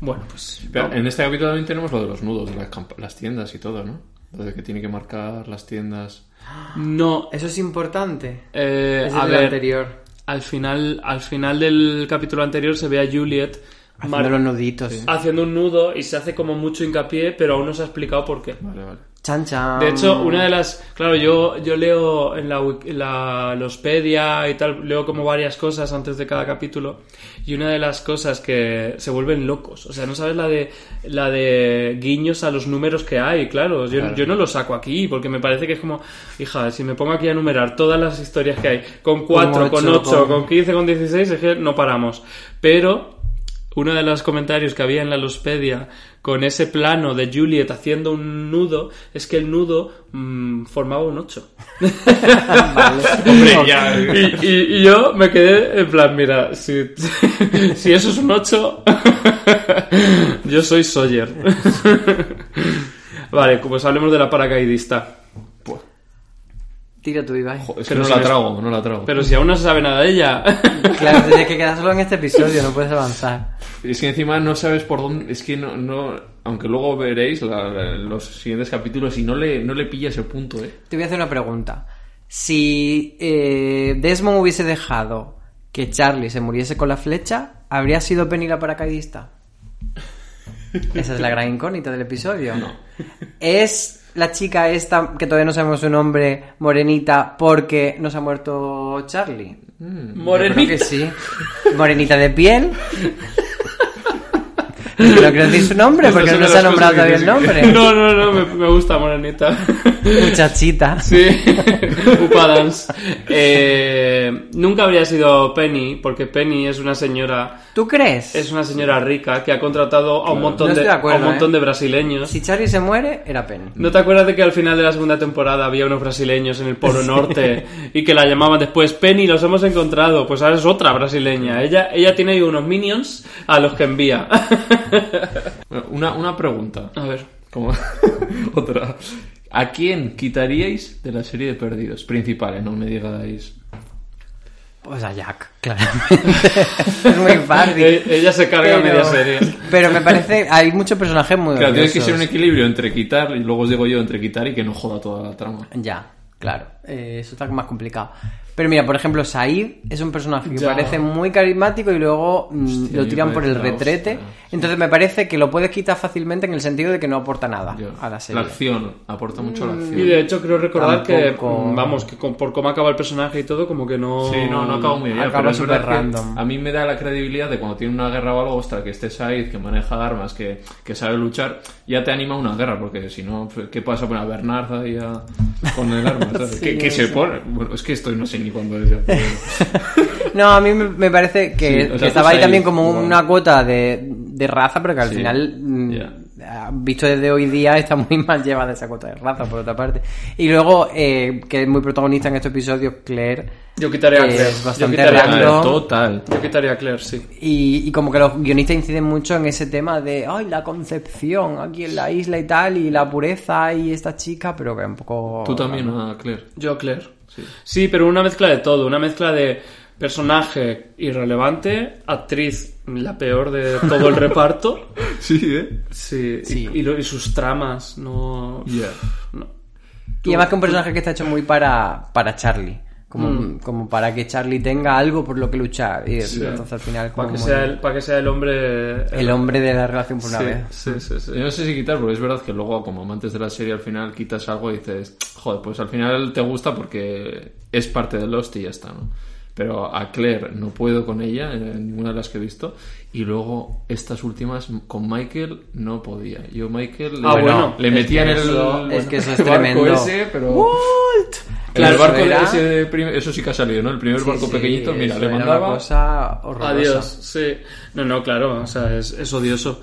Bueno, pues. Pero en este capítulo también tenemos lo de los nudos, de las, las tiendas y todo, ¿no? De que tiene que marcar las tiendas. (gasps) No, Eso es importante. eh, es a el ver, anterior. Al final, al final del capítulo anterior se ve a Juliet Haciendo los nuditos. haciendo un nudo y se hace como mucho hincapié, pero aún no se ha explicado por qué. Vale, vale. Chan chan. De hecho, una de las. Claro, yo, yo leo en la, la Lospedia y tal, leo como varias cosas antes de cada capítulo. Y una de las cosas que se vuelven locos. O sea, no sabes la de la de guiños a los números que hay, claro. Yo, Claro. yo no lo saco aquí, porque me parece que es como. Hija, si me pongo aquí a enumerar todas las historias que hay, con 4, con ocho, 8, con- con 15, con 16, es que no paramos. Pero uno de los comentarios que había en la Lospedia con ese plano de Juliet haciendo un nudo es que el nudo mm, formaba un 8. (laughs) Hombre, ya. Y, y- y yo me quedé en plan, mira, si, (laughs) si eso es un 8, (laughs) yo soy Sawyer. Vale, pues hablemos de la paracaidista. Tira tú, Ibai. Es que Pero no si la trago, no la trago. Pero si aún no se sabe nada de ella. (laughs) Claro, tienes que quedar solo en este episodio, no puedes avanzar. Es que encima no sabes por dónde. Es que no. no aunque luego veréis la- la- los siguientes capítulos y no le, no le pilla ese punto, ¿eh? Te voy a hacer una pregunta. Si eh, Desmond hubiese dejado que Charlie se muriese con la flecha, ¿habría sido Penny la paracaidista? Esa es la gran incógnita del episodio. No. ¿Es la chica esta, que todavía no sabemos su nombre, morenita, porque no se ha muerto Charlie? Morenita. Yo creo que sí. Morenita de piel. (laughs) No quiero decir su nombre porque no se ha nombrado todavía el sí nombre. (laughs) No, no, no, me, me gusta Morenita. Muchachita. Sí, (laughs) Upadance. Eh, nunca habría sido Penny, porque Penny es una señora. ¿Tú crees? Es una señora rica que ha contratado a un montón, No de, acuerdo, a un montón ¿eh? de brasileños. Si Charlie se muere, era Penny. ¿No te acuerdas de que al final de la segunda temporada había unos brasileños en el Polo (laughs) Norte y que la llamaban después Penny, los hemos encontrado? Pues ahora es otra brasileña. Ella, ella tiene ahí unos minions a los que envía. Bueno, Una, una pregunta. A ver. Como (laughs) otra. ¿A quién quitaríais de la serie de perdidos? Principales, no me digáis. Pues a Jack, claramente. (laughs) es muy fácil. Eh, Ella se carga Pero- media serie. Pero me parece, hay muchos personajes muy Claro, tiene que ser un equilibrio entre quitar, y luego os digo yo, entre quitar y que no joda toda la trama. Ya, claro. Eh, eso está más complicado. Pero mira, por ejemplo, Said es un personaje que Ya. parece muy carismático y luego mm, Hostia, lo tiran por el la retrete. hostia, Entonces me parece que lo puedes quitar fácilmente en el sentido de que no aporta nada a la La serie. acción, aporta mucho la acción. Y de hecho creo recordar Tampoco- que, vamos, que con- por cómo acaba el personaje y todo, como que no... Sí, no, no acabo muy bien. Acaba súper que random. A mí me da la credibilidad de cuando tiene una guerra o algo, ostras, que esté Said, que maneja armas, que, que sabe luchar, ya te anima a una guerra, porque si no, ¿qué pasa poner a Bernard ahí a- con el arma? (laughs) Sí, ¿Qué, qué se pone? Bueno, es que esto no sé ni ya. pero- (laughs) No, a mí me, parece que, Sí, o sea, que tú estaba ahí también como una cuota de, de raza, pero que al Sí, final, mm, visto desde hoy día, está muy (laughs) mal llevada esa cuota de raza, por otra parte. Y luego, eh, que es muy protagonista en este episodio, Claire. Yo quitaría a Claire. Es Yo bastante quitaría a Claire. random. Total. Yo quitaría a Claire, sí. Y, y como que los guionistas inciden mucho en ese tema de, ay, la concepción aquí en la isla y tal, y la pureza y esta chica, pero que un poco... Tú también, a Claire. Yo, Claire. Sí. pero una mezcla de todo. Una mezcla de personaje irrelevante, actriz la peor de todo el reparto. (laughs) Sí, ¿eh? Sí, Sí. Y, y lo- y sus tramas, no... Ya. no. Y además que un personaje que está hecho muy para, para Charlie. Como, Mm. como para que Charlie tenga algo por lo que luchar. Y Sí. entonces al final Para que, sea el, para que sea el hombre... el hombre de la relación por una Sí, vez. sí, sí, sí. Yo no sé si quitar, porque es verdad que luego, como amantes de la serie, al final quitas algo y dices, joder, pues al final te gusta porque es parte del Lost y ya está, ¿no? Pero a Claire no puedo con ella, en ninguna de las que he visto. Y luego estas últimas con Michael no podía. Yo Michael Ah, le, bueno. le metía en el, eso- es que eso es barco tremendo. ese, pero... En Claro, el barco era- ese de prim- eso sí que ha salido, ¿no? El primer Sí, barco sí, pequeñito, mira, le mandaba... una cosa horrorosa. Adiós, sí. No, no, claro, o sea, es, es odioso.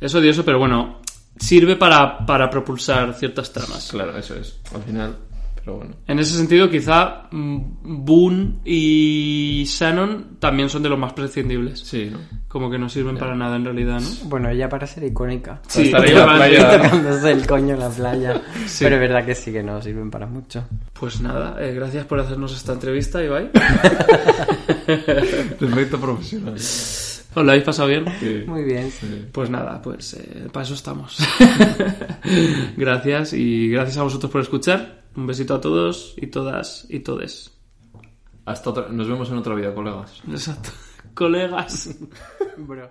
Es odioso, pero bueno, sirve para, para propulsar ciertas tramas. Claro, eso es. Al final, pero bueno. En ese sentido, quizá mm, Boone y Shannon también son de los más prescindibles. Sí, ¿no? Como que no sirven para nada en realidad, ¿no? Bueno, ella para ser icónica. Sí, estar ahí en la playa. Tocándose el coño en la playa. Sí. Pero es verdad que sí que no sirven para mucho. Pues nada, eh, gracias por hacernos esta entrevista, Ibai. (laughs) Perfecto profesional. ¿Os lo habéis pasado bien? Sí. Muy bien. Pues nada, pues eh, para eso estamos. (laughs) gracias y gracias a vosotros por escuchar. Un besito a todos y todas y todes. Hasta otra... Nos vemos en otra vida, colegas. Exacto. (laughs) Colegas. Bro.